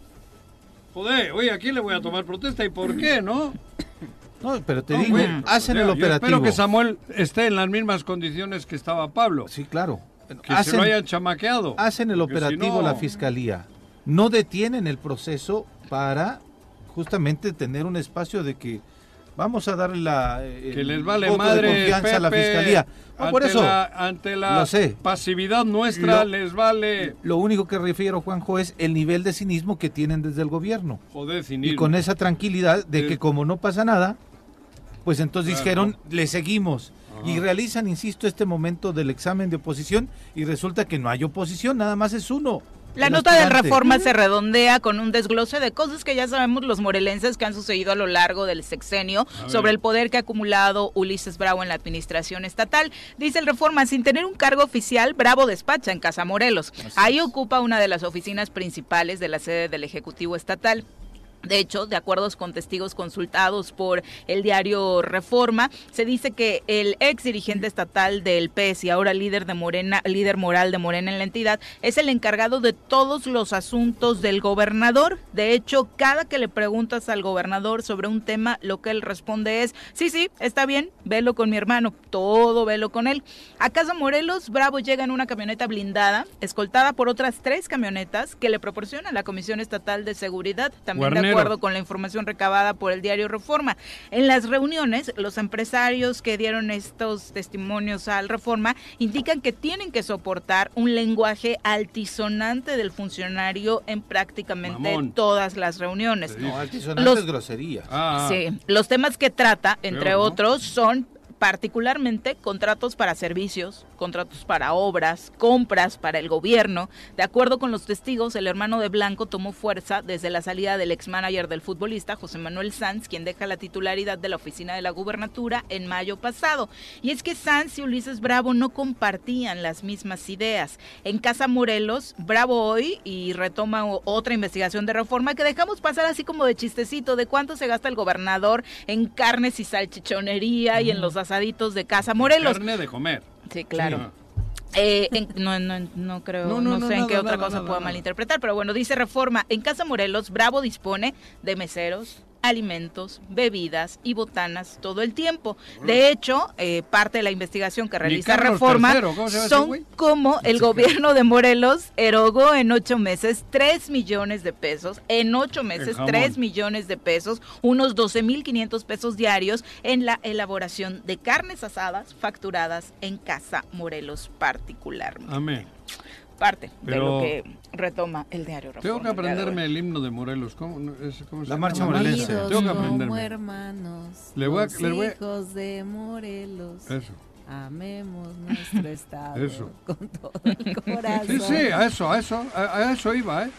Joder, oye, ¿a quién le voy a tomar protesta y por qué, no? No, pero te digo, hacen el operativo. espero que Samuel esté en las mismas condiciones que estaba Pablo. Sí, claro. Que se lo hayan chamaqueado. Hacen el operativo la fiscalía. No detienen el proceso para justamente tener un espacio de que vamos a darle la eh, que les vale madre confianza a la fiscalía. ante por eso la, ante la pasividad nuestra les vale. Lo único que refiero, Juanjo, es el nivel de cinismo que tienen desde el gobierno. Joder, cinismo. Y con esa tranquilidad de que como no pasa nada, pues entonces dijeron, le seguimos. Y realizan, insisto, este momento del examen de oposición y resulta que no hay oposición, nada más es uno. La nota de reforma se redondea con un desglose de cosas que ya sabemos los morelenses que han sucedido a lo largo del sexenio sobre el poder que ha acumulado Ulises Bravo en la administración estatal. Dice el reforma, sin tener un cargo oficial, Bravo despacha en Casa Morelos. Ahí ocupa una de las oficinas principales de la sede del Ejecutivo Estatal. De hecho, de acuerdo con testigos consultados por el diario Reforma, se dice que el ex dirigente estatal del PES y ahora líder de Morena, líder moral de Morena en la entidad, es el encargado de todos los asuntos del gobernador. De hecho, cada que le preguntas al gobernador sobre un tema, lo que él responde es, sí, sí, está bien, velo con mi hermano, todo velo con él. A Casa Morelos, Bravo llega en una camioneta blindada, escoltada por otras tres camionetas que le proporciona la Comisión Estatal de Seguridad, también acuerdo con la información recabada por el diario Reforma. En las reuniones, los empresarios que dieron estos testimonios al Reforma indican que tienen que soportar un lenguaje altisonante del funcionario en prácticamente todas las reuniones. No, altisonante es grosería. Ah. Sí, los temas que trata, entre otros, son particularmente contratos para servicios, contratos para obras, compras para el gobierno. De acuerdo con los testigos, el hermano de Blanco tomó fuerza desde la salida del ex manager del futbolista, José Manuel Sanz, quien deja la titularidad de la oficina de la gubernatura en mayo pasado. Y es que Sanz y Ulises Bravo no compartían las mismas ideas. En Casa Morelos, Bravo hoy y retoma otra investigación de reforma que dejamos pasar así como de chistecito de cuánto se gasta el gobernador en carnes y salchichonería y en los asaditos de Casa Morelos. Carne de comer. Sí, claro. Eh, no, no, no, creo, no, sé en qué otra cosa pueda malinterpretar, pero bueno, dice Reforma, en Casa Morelos, Bravo dispone de meseros, alimentos, bebidas y botanas todo el tiempo. De hecho, eh, parte de la investigación que realiza Reforma son como el gobierno de Morelos erogó en ocho meses tres millones de pesos, en ocho meses tres millones de pesos, unos 12 mil 500 pesos diarios en la elaboración de carnes asadas facturadas en Casa Morelos particularmente. Amén parte de lo que retoma el diario Tengo que aprenderme el himno de Morelos. ¿Cómo, es, cómo se La marcha morelense. Tengo que aprenderme. Como hermanos, le voy a, le voy a... hijos de Morelos. Eso. Amemos nuestro [LAUGHS] estado eso. con todo el corazón. Sí, sí, a eso, a eso, a, eso iba, ¿eh?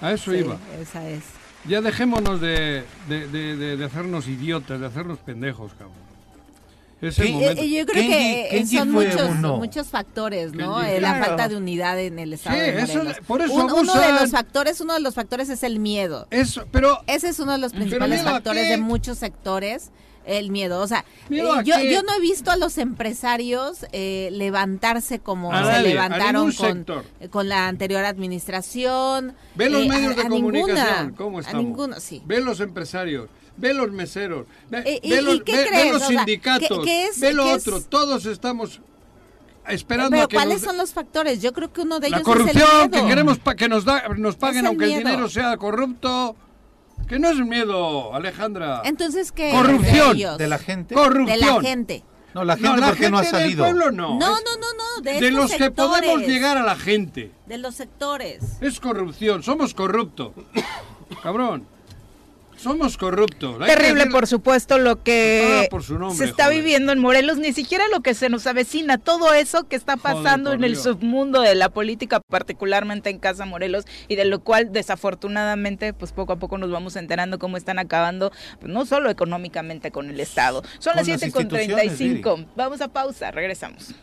A eso sí, iba. Esa es. Ya dejémonos de, de, de, de hacernos idiotas, de hacernos pendejos, cabrón. Eh, yo creo que son muchos, muchos factores, ¿no? Eh, la falta de unidad en el Estado. Sí, por eso uno de los factores, uno de los factores es el miedo. Eso, pero ese es uno de los principales factores de muchos sectores el miedo. O sea, eh, yo, yo no he visto a los empresarios levantarse como se levantaron con, con la anterior administración. Ve los medios de comunicación, ¿cómo estamos? A ninguno, sí. Ve los empresarios ve los meseros, ve, eh, los, sindicatos, ve lo otro, todos estamos esperando Pero a que ¿cuáles son los factores? Yo creo que uno de ellos la corrupción, es el miedo. que queremos pa que nos, da, nos paguen aunque el dinero sea corrupto. Que no es miedo, Alejandra. Entonces, ¿qué? Corrupción. De, la gente. Corrupción. De la gente. No, la gente no, porque no ha salido. Del pueblo no. No, no, no, no. De, de los que podemos llegar a la gente. De los sectores. Es corrupción. Somos corruptos. [COUGHS] Cabrón. Somos corruptos. Terrible, por supuesto, lo que se está viviendo en Morelos, ni siquiera lo que se nos avecina, todo eso que está pasando en el submundo de la política, particularmente en Casa Morelos, y de lo cual desafortunadamente, pues poco a poco nos vamos enterando cómo están acabando, pues, no solo económicamente con el Estado. Son las 7 con 35. Vamos a pausa, regresamos.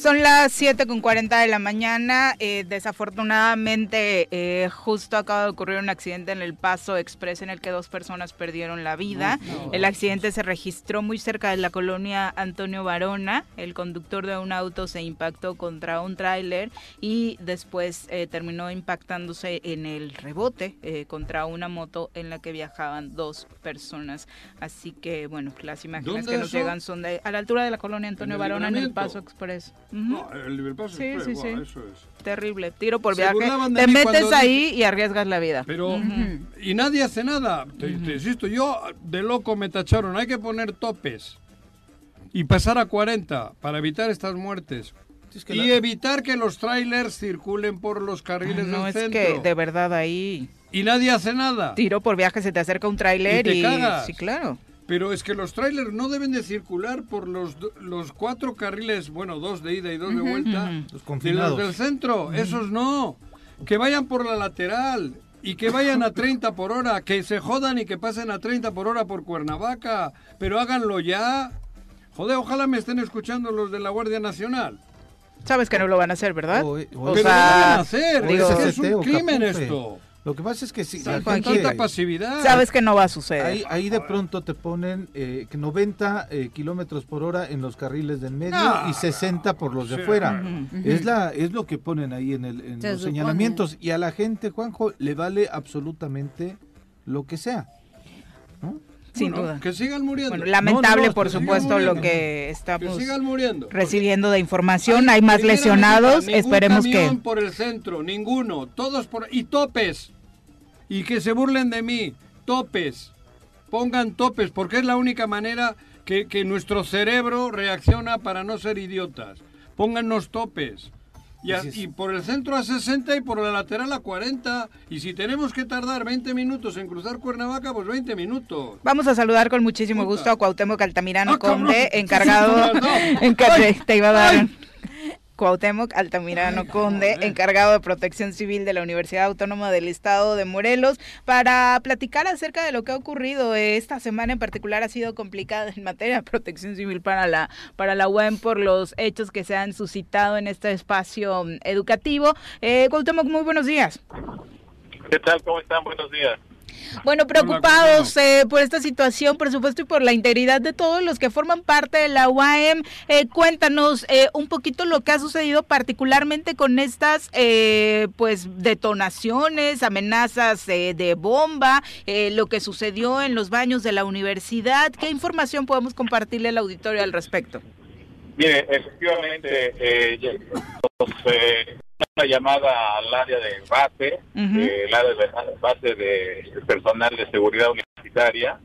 Son las 7 con 40 de la mañana. Eh, desafortunadamente, eh, justo acaba de ocurrir un accidente en el Paso Express en el que dos personas perdieron la vida. el accidente se registró muy cerca de la colonia Antonio Barona. El conductor de un auto se impactó contra un tráiler y después eh, terminó impactándose en el rebote contra una moto en la que viajaban dos personas. Así que, bueno, las imágenes que nos llegan son de, a la altura de la colonia Antonio Barona en el Paso Express. No, el Liverpool sí, sí, sí. eso es. Terrible, tiro por viaje. Te metes ahí y arriesgas la vida. Pero, y nadie hace nada. Te, insisto, yo de loco me tacharon. Hay que poner topes y pasar a 40 para evitar estas muertes. y evitar que los trailers circulen por los carriles no, del centro. No, es que de verdad ahí... Y nadie hace nada. Tiro por viaje, se te acerca un trailer y... Sí, claro. Pero es que los trailers no deben de circular por los, los cuatro carriles, bueno, dos de ida y dos de vuelta, de los del centro. Esos no. Que vayan por la lateral y que vayan a [LAUGHS] 30 por hora, que se jodan y que pasen a 30 por hora por Cuernavaca, pero háganlo ya. Joder, ojalá me estén escuchando los de la Guardia Nacional. Sabes que no lo van a hacer, ¿verdad? O, o, lo van a hacer. es un crimen esto. Lo que pasa es que si la tanta pasividad. Sabes que no va a suceder. Ahí, ahí de pronto te ponen eh, 90 eh, kilómetros por hora en los carriles del medio y 60 por los de fuera. Es la es lo que ponen ahí en, el, en los señalamientos. Y a la gente, Juanjo, le vale absolutamente lo que sea. Sin duda. Que sigan muriendo. Bueno, lamentable, por supuesto, lo que estamos recibiendo de información. Hay, más lesionados. Esperemos que. por el centro, ninguno. Todos por. Y topes. Y que se burlen de mí. Topes. Pongan topes, porque es la única manera que, que nuestro cerebro reacciona para no ser idiotas. Póngannos topes. Y, por el centro a 60 y por la lateral a 40. Y si tenemos que tardar 20 minutos en cruzar Cuernavaca, pues 20 minutos. Vamos a saludar con muchísimo gusto a Cuauhtémoc Altamirano ah, Conde, [LAUGHS] encargado... en te iba a dar... Cuauhtémoc Altamirano Conde, encargado de Protección Civil de la Universidad Autónoma del Estado de Morelos, para platicar acerca de lo que ha ocurrido. Esta semana en particular ha sido complicada en materia de protección civil para la, para la UAM por los hechos que se han suscitado en este espacio educativo. Eh, Cuauhtémoc, muy buenos días. ¿Qué tal? ¿Cómo están? Buenos días. [LAUGHS] Bueno, preocupados eh, por esta situación, por supuesto, y por la integridad de todos los que forman parte de la UAM. Eh, cuéntanos eh, un poquito lo que ha sucedido particularmente con estas pues detonaciones, amenazas de bomba, lo que sucedió en los baños de la universidad. ¿Qué información podemos compartirle al auditorio al respecto? Mire, efectivamente, los, una llamada al área de base, eh, el área de base de personal de seguridad universitaria,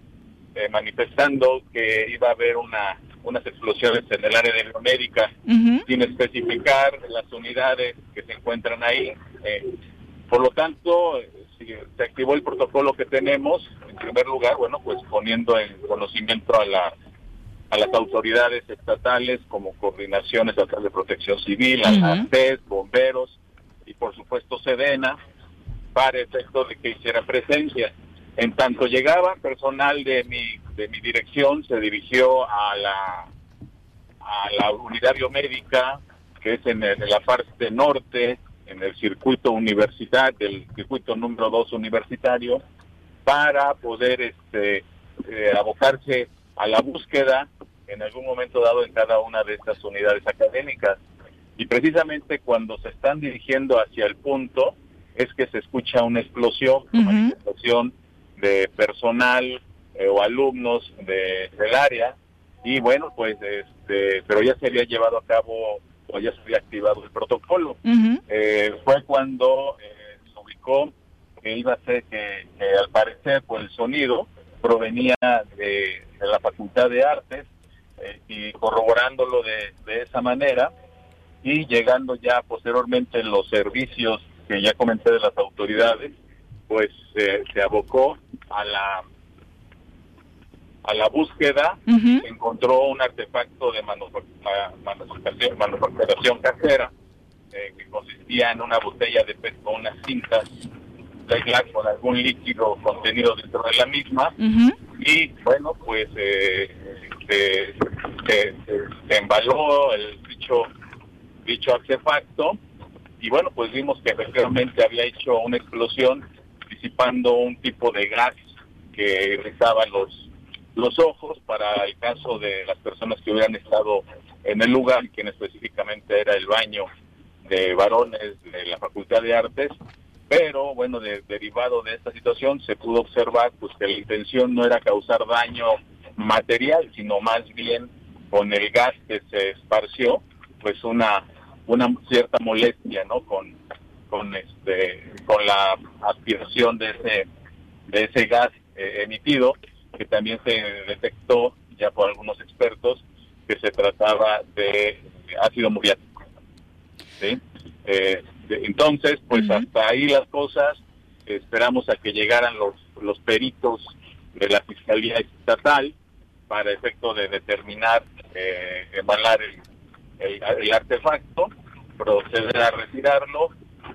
eh, manifestando que iba a haber una unas explosiones en el área de biomédica, sin especificar las unidades que se encuentran ahí. Eh, por lo tanto, se activó el protocolo que tenemos, en primer lugar, bueno, pues poniendo en conocimiento a la a las autoridades estatales como coordinación estatal de protección civil, a la bomberos y por supuesto Sedena para efecto de que hiciera presencia. En tanto llegaba personal de mi de mi dirección se dirigió a la a la unidad biomédica que es en, la parte norte en el circuito universitario del circuito número 2 universitario para poder este eh, abocarse a la búsqueda en algún momento dado en cada una de estas unidades académicas. Y precisamente cuando se están dirigiendo hacia el punto es que se escucha una explosión, una explosión de personal eh, o alumnos de, del área y bueno, pues este, pero ya se había llevado a cabo o ya se había activado el protocolo. Eh, fue cuando eh, se ubicó que iba a ser que, al parecer por el sonido provenía de, de la Facultad de Artes eh, y corroborándolo de, de esa manera y llegando ya posteriormente los servicios que ya comenté de las autoridades, pues se abocó a la a la búsqueda, encontró un artefacto de manufacturación, manufacturación casera eh, que consistía en una botella de PET con unas cintas de con algún líquido contenido dentro de la misma. Y bueno pues eh, se, se, embaló el dicho, dicho artefacto. Y bueno, pues vimos que efectivamente había hecho una explosión disipando un tipo de gas que irritaba los, los ojos para el caso de las personas que hubieran estado en el lugar, quien específicamente era el baño de varones de la Facultad de Artes, pero bueno, derivado de esta situación se pudo observar pues que la intención no era causar daño material, sino más bien con el gas que se esparció, pues una una cierta molestia, ¿no? Con con este con la aspiración de ese de ese gas eh, emitido que también se detectó ya por algunos expertos que se trataba de ácido muriático. ¿sí? Eh, entonces, pues hasta ahí las cosas. Esperamos a que llegaran los los peritos de la Fiscalía Estatal para efecto de determinar, eh, embalar el, el, artefacto, proceder a retirarlo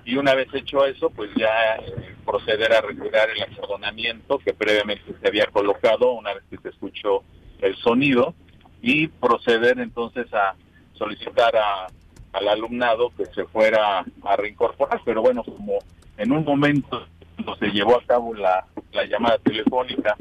y una vez hecho eso, pues ya eh, proceder a retirar el acordonamiento que previamente se había colocado una vez que se escuchó el sonido y proceder entonces a solicitar a, al alumnado que se fuera a reincorporar, pero bueno, como en un momento cuando se llevó a cabo la, la llamada telefónica,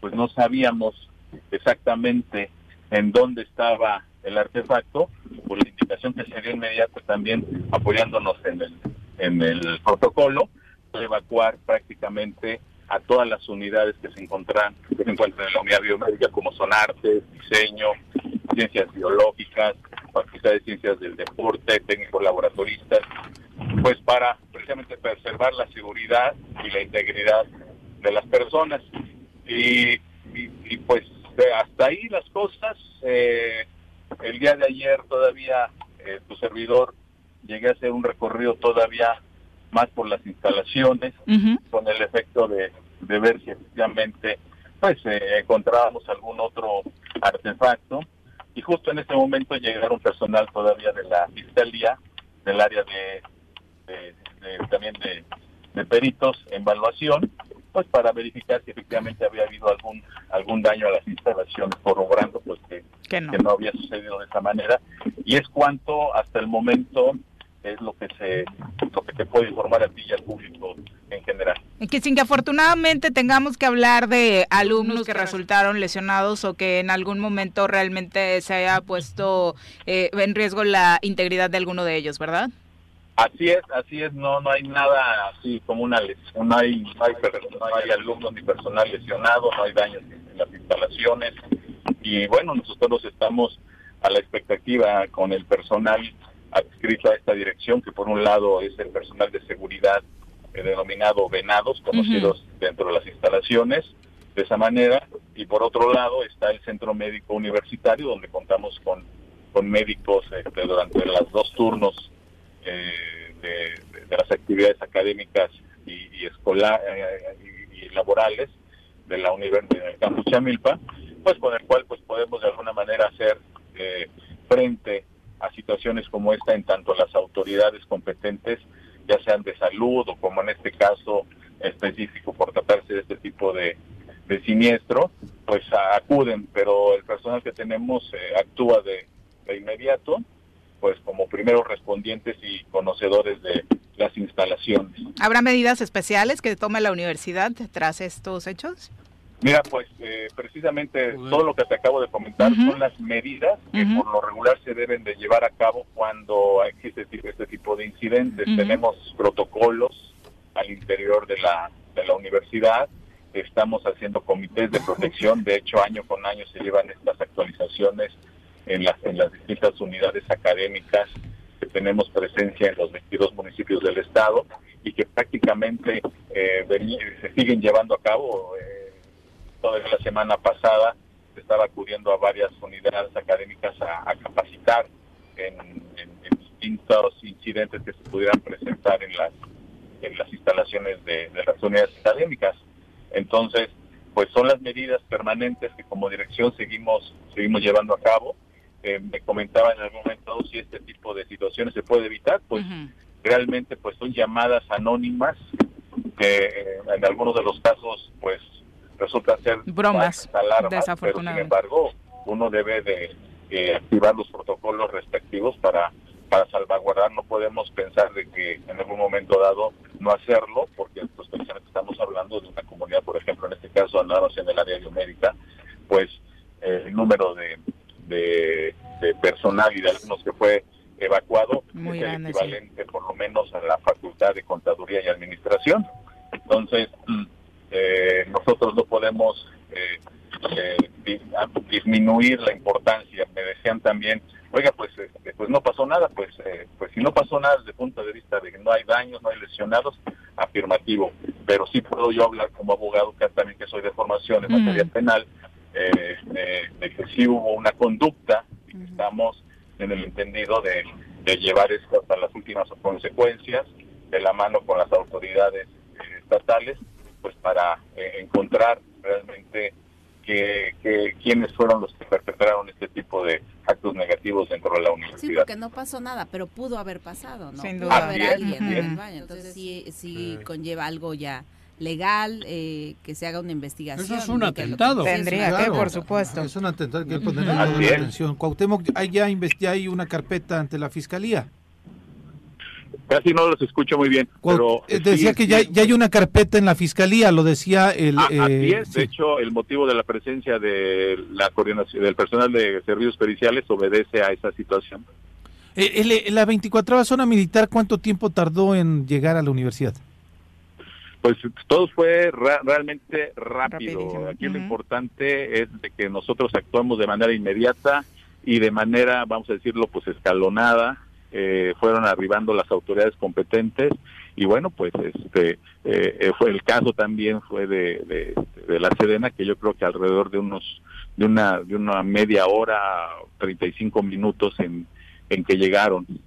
pues no sabíamos exactamente en dónde estaba el artefacto, por la indicación que se dio inmediato también apoyándonos en el, en el protocolo, evacuar prácticamente a todas las unidades que se encuentran, que se encuentran en la unidad biomédica, como son artes, diseño, ciencias biológicas, facultad de ciencias del deporte, técnicos laboratoristas, pues para precisamente preservar la seguridad y la integridad de las personas. y, y pues hasta ahí las cosas. Eh, el día de ayer todavía eh, tu servidor llegué a hacer un recorrido todavía más por las instalaciones, con el efecto de, ver si efectivamente pues eh, encontrábamos algún otro artefacto y justo en ese momento llegaron personal todavía de la fiscalía del área de, también de, peritos en evaluación pues para verificar si efectivamente había habido algún algún daño a las instalaciones corroborando pues que, no. que no había sucedido de esa manera y es cuanto hasta el momento es lo que se lo que te puede informar a ti y al público en general. Y que sin que afortunadamente tengamos que hablar de alumnos que resultaron lesionados o que en algún momento realmente se haya puesto eh, en riesgo la integridad de alguno de ellos, ¿verdad? Así es, así es, no no hay nada así como una lesión, no hay, no hay, alumnos ni personal lesionado, no hay daños en las instalaciones y bueno, nosotros estamos a la expectativa con el personal adscrito a esta dirección, que por un lado es el personal de seguridad eh, denominado venados, conocidos dentro de las instalaciones, de esa manera, y por otro lado está el centro médico universitario, donde contamos con, con médicos este, durante los dos turnos eh, de, las actividades académicas y, escolar, eh, y, laborales de la Universidad de Campus Chamilpa, pues con el cual pues podemos de alguna manera hacer frente a situaciones como esta en tanto las autoridades competentes, ya sean de salud o como en este caso específico por tratarse de este tipo de, siniestro, pues acuden, pero el personal que tenemos eh, actúa de, inmediato, pues como primeros respondientes y conocedores de las instalaciones. ¿Habrá medidas especiales que tome la universidad tras estos hechos? Mira, pues eh, precisamente todo lo que te acabo de comentar son las medidas que por lo regular se deben de llevar a cabo cuando existe este tipo de incidentes. Tenemos protocolos al interior de la, de la universidad, estamos haciendo comités de protección, de hecho año con año se llevan estas actualizaciones en las, en las distintas unidades académicas que tenemos presencia en los 22 municipios del estado y que prácticamente eh, se siguen llevando a cabo. Eh, Toda la semana pasada estaba acudiendo a varias unidades académicas a, capacitar en, distintos incidentes que se pudieran presentar en las, en las instalaciones de, las unidades académicas. Entonces, pues son las medidas permanentes que como dirección seguimos, seguimos llevando a cabo. Eh, me comentaba en algún momento si este tipo de situaciones se puede evitar, pues realmente pues son llamadas anónimas que eh, en algunos de los casos pues resulta ser bromas alarmas, pero sin embargo uno debe de activar los protocolos respectivos para para salvaguardar. No podemos pensar de que en algún momento dado no hacerlo porque pues precisamente estamos hablando de una comunidad por ejemplo en este caso andamos en el área biomédica pues el número de, de, personal y de alumnos que fue evacuado es el equivalente por lo menos a la facultad de contaduría y administración. Entonces eh, nosotros no podemos eh, eh, disminuir la importancia. Me decían también, oiga, pues este, pues no pasó nada, pues pues si no pasó nada desde el punto de vista de que no hay daños, no hay lesionados, afirmativo. Pero sí puedo yo hablar como abogado, que también que soy de formación en materia penal, de, que sí hubo una conducta y que estamos en el entendido de, de llevar esto hasta las últimas consecuencias, de la mano con las autoridades estatales pues para eh, encontrar realmente que, quiénes fueron los que perpetraron este tipo de actos negativos dentro de la universidad. Sí, porque no pasó nada, pero pudo haber pasado, ¿no? Sin duda. Pudo haber alguien en el baño, entonces sí, sí, conlleva algo ya legal, eh, que se haga una investigación. Eso es un atentado. Tendría que, por supuesto. Es un atentado que hay que poner atención. Cuauhtémoc, ¿hay ya, hay una carpeta ante la Fiscalía? Casi no los escucho muy bien. Pero eh, decía que ya, ya, hay una carpeta en la fiscalía, lo decía el. Ah, eh, de hecho, el motivo de la presencia de la coordinación del personal de servicios periciales obedece a esa situación. Eh, la 24 zona militar, ¿cuánto tiempo tardó en llegar a la universidad? Pues todo fue realmente rápido. Aquí lo importante es de que nosotros actuamos de manera inmediata y de manera, vamos a decirlo, pues escalonada eh, fueron arribando las autoridades competentes y bueno pues este eh, fue el caso también fue de, de, la Sedena que yo creo que alrededor de unos de una de una media hora 35 minutos en, en que llegaron. Eh,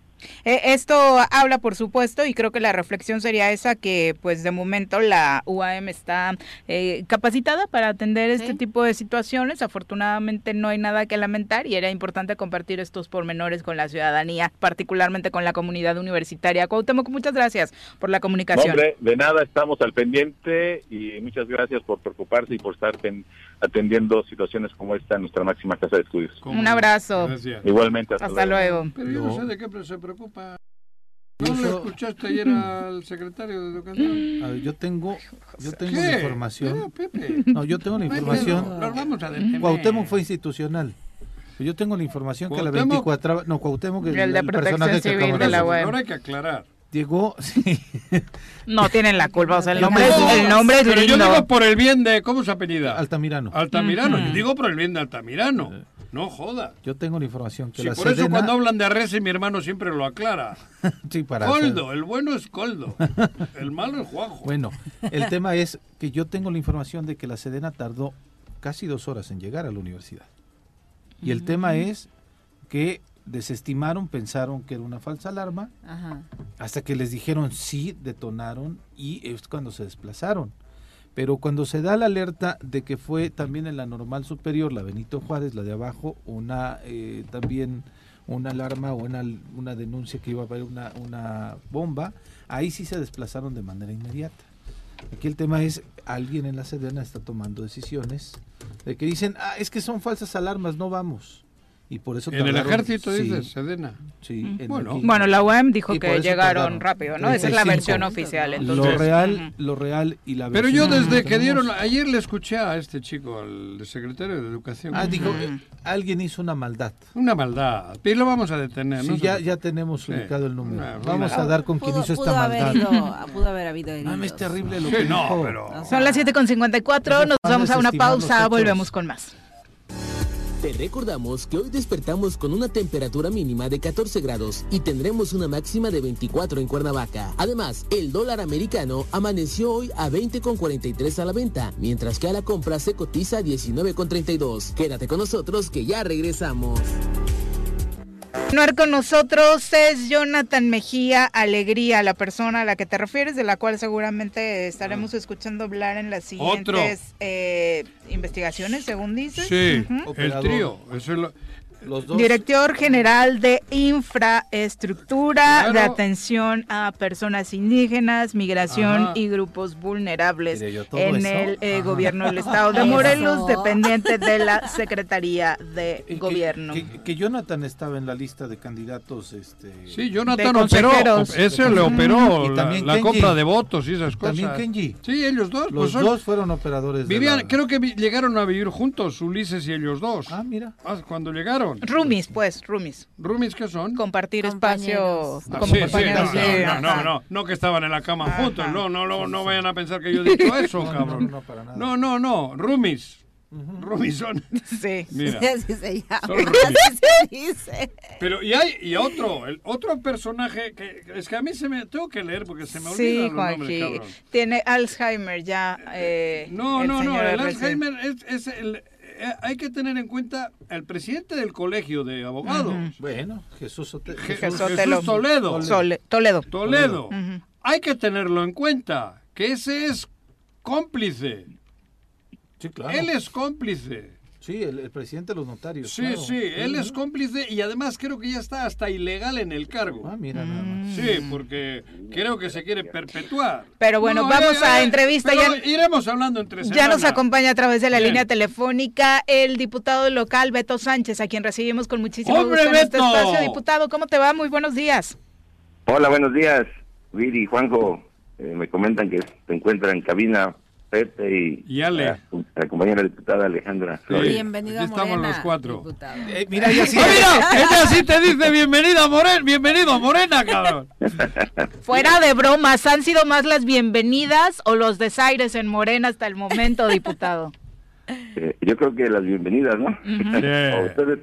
esto habla, por supuesto, y creo que la reflexión sería esa, que pues de momento la UAM está eh, capacitada para atender este tipo de situaciones. Afortunadamente no hay nada que lamentar y era importante compartir estos pormenores con la ciudadanía, particularmente con la comunidad universitaria. Cuauhtémoc, muchas gracias por la comunicación. hombre, de nada, estamos al pendiente y muchas gracias por preocuparse y por estar atendiendo situaciones como esta en nuestra máxima casa de estudios. Un abrazo. Igualmente. Hasta, luego. Pero yo no sé de qué se preocupa. ¿No le escuchaste ayer [LAUGHS] al secretario de Educación? A ver, yo tengo, yo tengo la información. No, yo tengo la información. Nos vamos a detener. Cuauhtémoc fue institucional. Yo tengo la información que a la 24 no Cuauhtémoc el, el, de personaje civil de la web. Ahora hay que aclarar. Llegó, [LAUGHS] sí. No tienen la culpa, o sea, el nombre, es, el nombre es Pero yo digo por el bien de, ¿cómo se apellida? Altamirano. Altamirano, yo digo por el bien de Altamirano. No joda. Yo tengo la información que sí, la por eso cuando hablan de Arrese mi hermano siempre lo aclara. [LAUGHS] sí, para Coldo, el bueno es Coldo. [LAUGHS] el malo es Juanjo. Bueno, el tema es que yo tengo la información de que la Sedena tardó casi dos horas en llegar a la universidad. Y el tema es que desestimaron, pensaron que era una falsa alarma, hasta que les dijeron sí, detonaron y es cuando se desplazaron. Pero cuando se da la alerta de que fue también en la normal superior, la Benito Juárez, la de abajo, una eh, también una alarma o una, una denuncia que iba a haber una, una bomba, ahí sí se desplazaron de manera inmediata. Aquí el tema es, alguien en la Sedena está tomando decisiones de que dicen, ah, es que son falsas alarmas, no vamos y por eso en el ejército dices Sedena. Sí bueno. bueno la UEM dijo que llegaron rápido no esa es la versión oficial entonces. lo real lo real y la pero yo desde que dieron ayer le escuché a este chico al secretario de educación. Ah dijo alguien hizo una maldad. Una maldad y lo vamos a detener sí, ya ya tenemos ubicado el número. Vamos a dar con quien hizo esta maldad. pudo haber habido no, es terrible lo que no. Pero... son las 7.54 nos vamos a una pausa volvemos con más te recordamos que hoy despertamos con una temperatura mínima de 14 grados y tendremos una máxima de 24 en Cuernavaca. Además, el dólar americano amaneció hoy a 20,43 a la venta, mientras que a la compra se cotiza a 19,32. Quédate con nosotros que ya regresamos. Continuar con nosotros es Jonathan Mejía Alegría, la persona a la que te refieres, de la cual seguramente estaremos ah. escuchando hablar en las siguientes eh, investigaciones, según dices. Sí, el trío. Eso Director General de Infraestructura, de Atención a Personas Indígenas, Migración y Grupos Vulnerables en el eh, Gobierno del Estado de [LAUGHS] Morelos, dependiente de la Secretaría de Gobierno. Que, Jonathan estaba en la lista de candidatos. Este, sí, Jonathan operó, ese le operó la, compra de votos y esas cosas. También Kenji. Sí, ellos dos. Los pues dos fueron operadores. Vivían, Creo que llegaron a vivir juntos, Ulises y ellos dos. Ah, mira. Ah, cuando llegaron. Rumis, pues, rumis. ¿Rumis qué son? Compartir espacio como sí, compañeros. Sí, no, no, no, no, que estaban en la cama juntos. No, no, no, no vayan a pensar que yo he dicho [LAUGHS] eso, cabrón. No, para nada. No, no, no, Rumis. Rumis son. [LAUGHS] Sí. Mira, [LAUGHS] así se llama. Son se dice. Pero y hay y otro, el otro personaje que es que a mí se me tengo que leer porque se me olvidan sí, los nombres, cabrón. Tiene Alzheimer ya. Eh, no, no, no. El Alzheimer es, es el hay que tener en cuenta el presidente del colegio de abogados. Bueno, Jesús, Toledo. Toledo. Toledo. Hay que tenerlo en cuenta, que ese es cómplice. Sí, claro. Él es cómplice. Sí, el, presidente de los notarios. Sí, sí, él es cómplice y además creo que ya está hasta ilegal en el cargo. Ah, mira nada más. Sí, porque creo que se quiere perpetuar. Pero bueno, vamos a entrevista. ya, iremos hablando entre Ya nos acompaña a través de la línea telefónica el diputado local Beto Sánchez, a quien recibimos con muchísimo gusto en este espacio. Diputado, ¿cómo te va? Muy buenos días. Hola, buenos días. Viri, Juanjo, eh, me comentan que se encuentra en cabina Pepe y, Ale. La, compañera diputada Alejandra. Bienvenida Estamos los cuatro. Eh, mira, ella sí, ¡Ah, ella sí te dice bienvenida Morena, bienvenido Morena, cabrón. [LAUGHS] Fuera de bromas, ¿han sido más las bienvenidas o los desaires en Morena hasta el momento, diputado? Eh, yo creo que las bienvenidas, ¿no? [LAUGHS] ¿Ustedes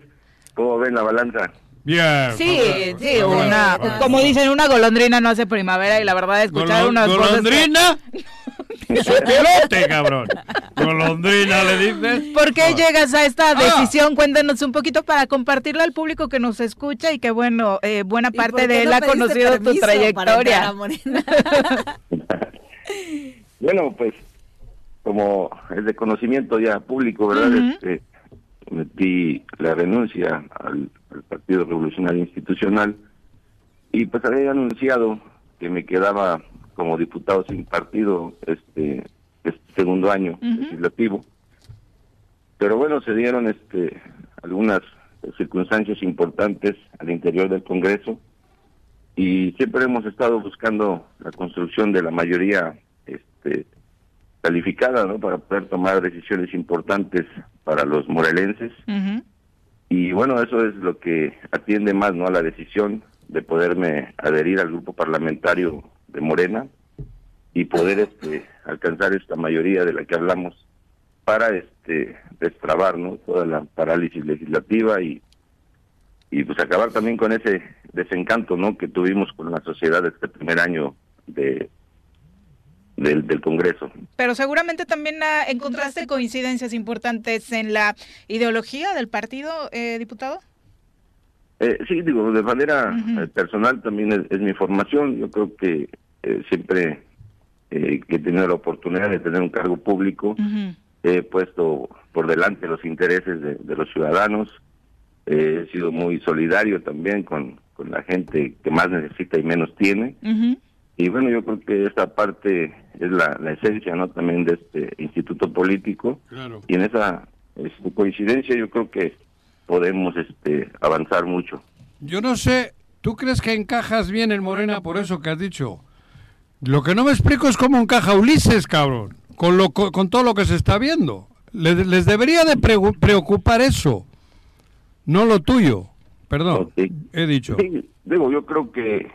cómo ven la balanza? Bien. Sí, sí, una, como dicen, una golondrina no hace primavera y la verdad escuchar unas ¿Golondrina? [LAUGHS] Pilote, cabrón. Golondrina le dices. ¿Por qué llegas a esta ah. decisión? Cuéntanos un poquito para compartirlo al público que nos escucha y que, bueno, eh, buena parte de él ha conocido tu trayectoria. [LAUGHS] bueno, pues, como es de conocimiento ya público, ¿verdad? este, metí la renuncia al, Partido Revolucionario Institucional y pues había anunciado que me quedaba como diputado sin partido este, este segundo año legislativo. Pero bueno, se dieron este algunas circunstancias importantes al interior del Congreso y siempre hemos estado buscando la construcción de la mayoría este, calificada ¿no? para poder tomar decisiones importantes para los morelenses. Y bueno, eso es lo que atiende más no a la decisión de poderme adherir al grupo parlamentario de Morena y poder este alcanzar esta mayoría de la que hablamos para este destrabar ¿no? toda la parálisis legislativa y y pues acabar también con ese desencanto no que tuvimos con la sociedad este primer año de del, del Congreso. Pero seguramente también ah, encontraste coincidencias importantes en la ideología del partido, eh, diputado. Eh, sí, digo, de manera personal también es, mi formación. Yo creo que eh, siempre que he tenido la oportunidad de tener un cargo público, he puesto por delante los intereses de, los ciudadanos. he sido muy solidario también con, con la gente que más necesita y menos tiene. Y bueno, yo creo que esta parte es la, la esencia no también de este instituto político. Y en esa coincidencia yo creo que podemos este avanzar mucho. Yo no sé, ¿tú crees que encajas bien en Morena por eso que has dicho? Lo que no me explico es cómo encaja Ulises, cabrón, con, lo, con, todo lo que se está viendo. Les, debería de preocupar eso, no lo tuyo. Perdón, he dicho. digo, yo creo que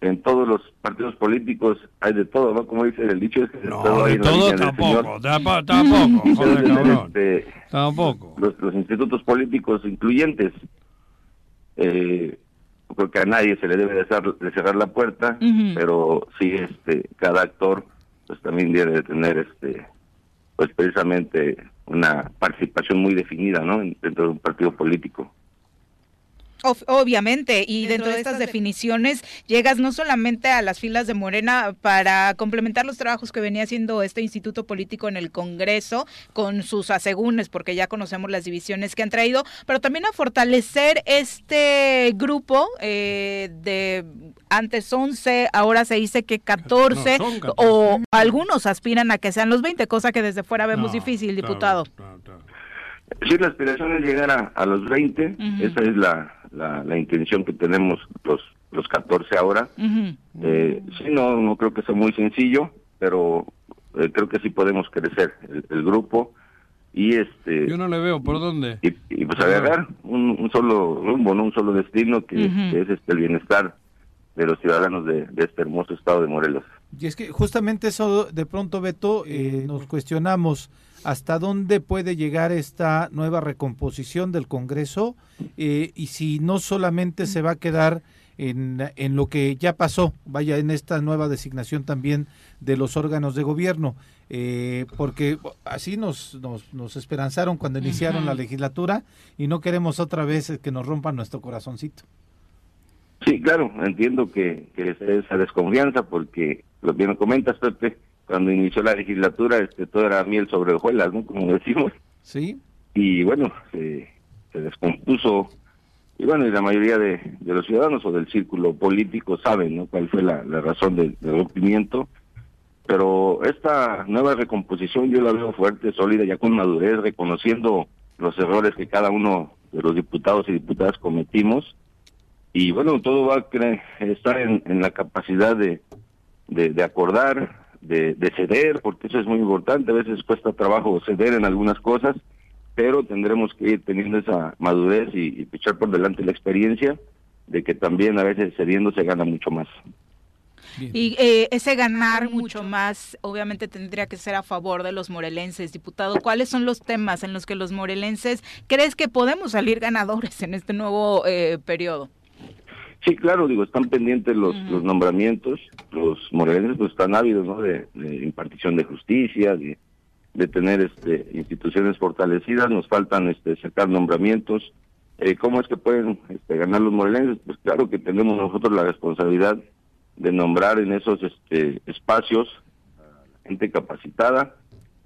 en todos los partidos políticos hay de todo, ¿no? Como dice el dicho. Es que no, de todo tampoco, tampoco, [LAUGHS] joder, cabrón. Este, tampoco. Los, los, institutos políticos incluyentes, eh, creo que a nadie se le debe de, cerrar la puerta, pero sí, este, cada actor, pues también debe de tener, este, pues precisamente una participación muy definida, ¿no? Dentro de un partido político. Obviamente, y dentro, de estas definiciones llegas no solamente a las filas de Morena para complementar los trabajos que venía haciendo este instituto político en el Congreso con sus asegúnes, porque ya conocemos las divisiones que han traído, pero también a fortalecer este grupo eh, de antes 11, ahora se dice que 14, o algunos aspiran a que sean los 20, cosa que desde fuera vemos difícil, diputado. Sí, la aspiración es llegar a, los 20, esa es la, la, intención que tenemos los los 14 ahora. eh, sí, no, no creo que sea muy sencillo, pero eh, creo que sí podemos crecer el, grupo. Y este yo no le veo por dónde y, pues agarrar un, un, solo rumbo no un solo destino que, es este el bienestar de los ciudadanos de, este hermoso estado de Morelos. Y es que justamente eso de pronto Beto eh, nos cuestionamos hasta dónde puede llegar esta nueva recomposición del Congreso eh, y si no solamente se va a quedar en, en, lo que ya pasó, vaya en esta nueva designación también de los órganos de gobierno, eh, porque así nos, nos, nos, esperanzaron cuando iniciaron la legislatura y no queremos otra vez que nos rompan nuestro corazoncito. Sí, claro, entiendo que, que es esa desconfianza porque lo me comentas, Pepe, cuando inició la legislatura, este, todo era miel sobre hojuelas, ¿no? Como decimos. Sí. Y bueno, se, descompuso. Y bueno, y la mayoría de, los ciudadanos o del círculo político saben, ¿no? Cuál fue la, razón del, rompimiento. Pero esta nueva recomposición yo la veo fuerte, sólida, ya con madurez, reconociendo los errores que cada uno de los diputados y diputadas cometimos. Y bueno, todo va a estar en, en la capacidad de, de, de acordar, de, ceder, porque eso es muy importante, a veces cuesta trabajo ceder en algunas cosas, pero tendremos que ir teniendo esa madurez y, y echar por delante la experiencia de que también a veces cediendo se gana mucho más. Y eh, ese ganar mucho más, obviamente tendría que ser a favor de los morelenses, diputado. ¿Cuáles son los temas en los que los morelenses crees que podemos salir ganadores en este nuevo eh, periodo? Sí, claro, digo, están pendientes los, los nombramientos, los morelenses pues están ávidos, ¿no? De, impartición de justicia, de, de tener este, instituciones fortalecidas, nos faltan este, sacar nombramientos. Eh, ¿Cómo es que pueden este, ganar los morelenses? Pues claro que tenemos nosotros la responsabilidad de nombrar en esos este, espacios a la gente capacitada,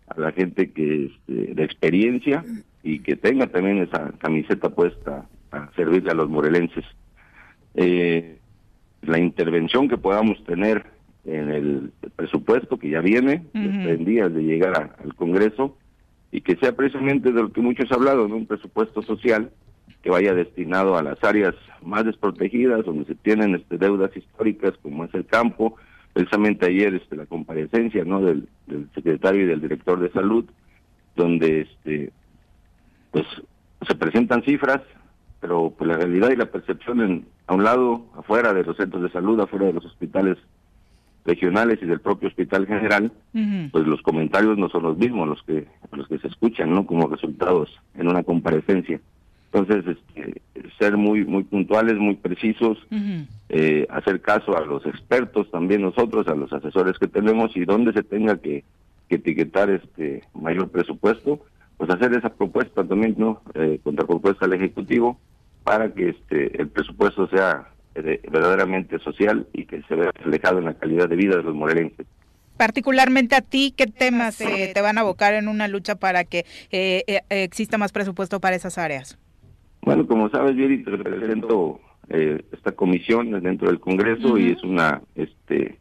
a la gente que este, de experiencia y que tenga también esa camiseta puesta a servirle a los morelenses eh, la intervención que podamos tener en el presupuesto que ya viene, en días de llegar al Congreso, y que sea precisamente de lo que muchos han hablado, un presupuesto social que vaya destinado a las áreas más desprotegidas, donde se tienen este, deudas históricas, como es el campo. Precisamente ayer este, la comparecencia ¿no? del, del secretario y del director de salud, donde este, pues se presentan cifras pero pues la realidad y la percepción en, a un lado, afuera de los centros de salud, afuera de los hospitales regionales y del propio hospital general, pues los comentarios no son los mismos los que los que se escuchan, ¿no? Como resultados en una comparecencia. Entonces, este, ser muy muy puntuales, muy precisos, eh, hacer caso a los expertos también nosotros, a los asesores que tenemos y donde se tenga que, que etiquetar este mayor presupuesto, pues hacer esa propuesta también, ¿no? Eh, contrapropuesta al Ejecutivo para que este el presupuesto sea eh, verdaderamente social y que se vea reflejado en la calidad de vida de los morelenses. Particularmente a ti, ¿qué temas eh, te van a abocar en una lucha para que eh, exista más presupuesto para esas áreas? Bueno, como sabes, yo represento esta comisión dentro del Congreso y es una este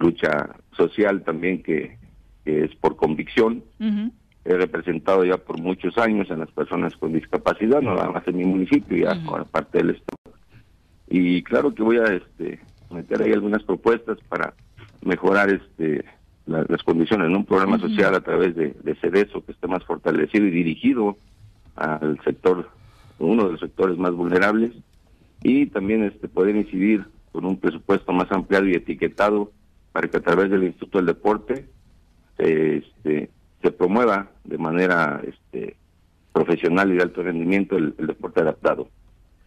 lucha social también que, es por convicción he representado ya por muchos años a las personas con discapacidad, no nada más en mi municipio, ya uh parte del Estado. Y claro que voy a este, meter ahí algunas propuestas para mejorar este las condiciones en un programa social a través de, de CEDESO que esté más fortalecido y dirigido al sector, uno de los sectores más vulnerables, y también este poder incidir con un presupuesto más ampliado y etiquetado para que a través del Instituto del Deporte este, se promueva de manera este, profesional y de alto rendimiento el, deporte adaptado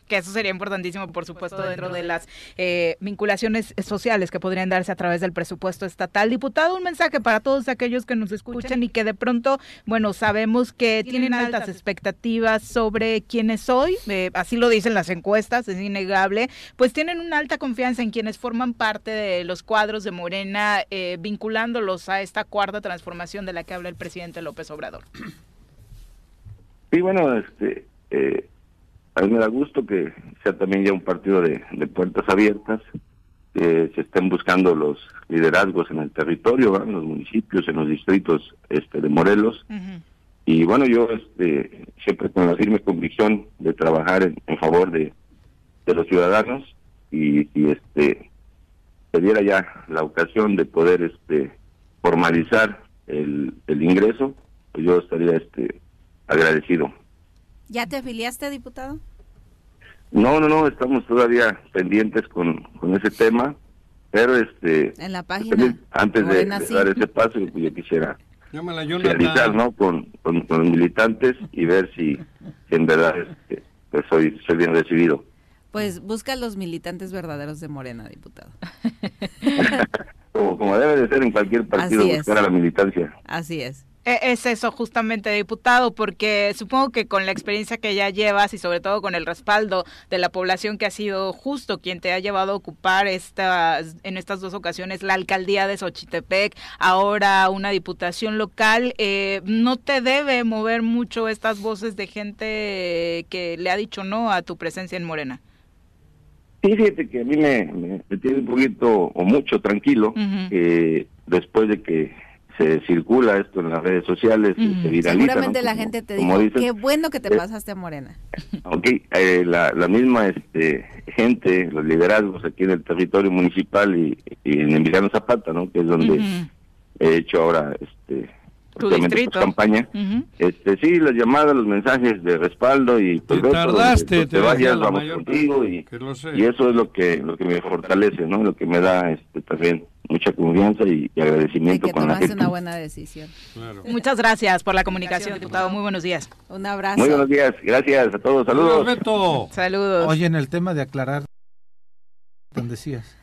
que eso sería importantísimo, por supuesto, dentro de las eh, vinculaciones sociales que podrían darse a través del presupuesto estatal. Diputado, un mensaje para todos aquellos que nos escuchan y que de pronto, bueno, sabemos que tienen, altas expectativas sobre quiénes soy, eh, así lo dicen las encuestas, es innegable, pues tienen una alta confianza en quienes forman parte de los cuadros de Morena, eh, vinculándolos a esta cuarta transformación de la que habla el presidente López Obrador. Sí, bueno, este, eh, a mí me da gusto que sea también ya un partido de, puertas abiertas, que se estén buscando los liderazgos en el territorio, en los municipios, en los distritos este, de Morelos. Y bueno, yo este, siempre con la firme convicción de trabajar en, favor de, los ciudadanos y, y este se diera ya la ocasión de poder este formalizar el, el ingreso, pues yo estaría este agradecido. ¿Ya te afiliaste, diputado? No, no, no, estamos todavía pendientes con, con ese tema, pero este... En la página. Antes de, dar ese paso, yo quisiera [LAUGHS] realizar, ¿no? Con, con, los militantes y ver si, en verdad este, pues, soy, soy bien recibido. Pues busca los militantes verdaderos de Morena, diputado. [LAUGHS] como, como, debe de ser en cualquier partido, buscar a la militancia. Así es. E, es eso justamente, diputado, porque supongo que con la experiencia que ya llevas y sobre todo con el respaldo de la población que ha sido justo quien te ha llevado a ocupar estas, en estas dos ocasiones la alcaldía de Xochitepec, ahora una diputación local, eh, no te debe mover mucho estas voces de gente que le ha dicho no a tu presencia en Morena. Sí, fíjate que a mí me, tiene un poquito o mucho tranquilo después de que se circula esto en las redes sociales, se viraliza. Seguramente la gente te dice, qué bueno que te eh, pasaste a Morena. [LAUGHS] Ok, eh, la, la, misma este, gente, los liderazgos aquí en el territorio municipal y, en Emiliano Zapata, ¿no? Que es donde he hecho ahora este tu distrito. campaña. Este sí, las llamadas, los mensajes de respaldo y pues te tardaste, te, vayas, vamos contigo y, y, eso es lo que lo que me fortalece, ¿no? Lo que me da este también mucha confianza y, agradecimiento con la gente. una buena decisión. Muchas gracias por la comunicación, diputado. Muy buenos días. Un abrazo. Muy buenos días. Gracias a todos. Saludos. Saludos. Oye, en el tema de aclarar Jonathan decías.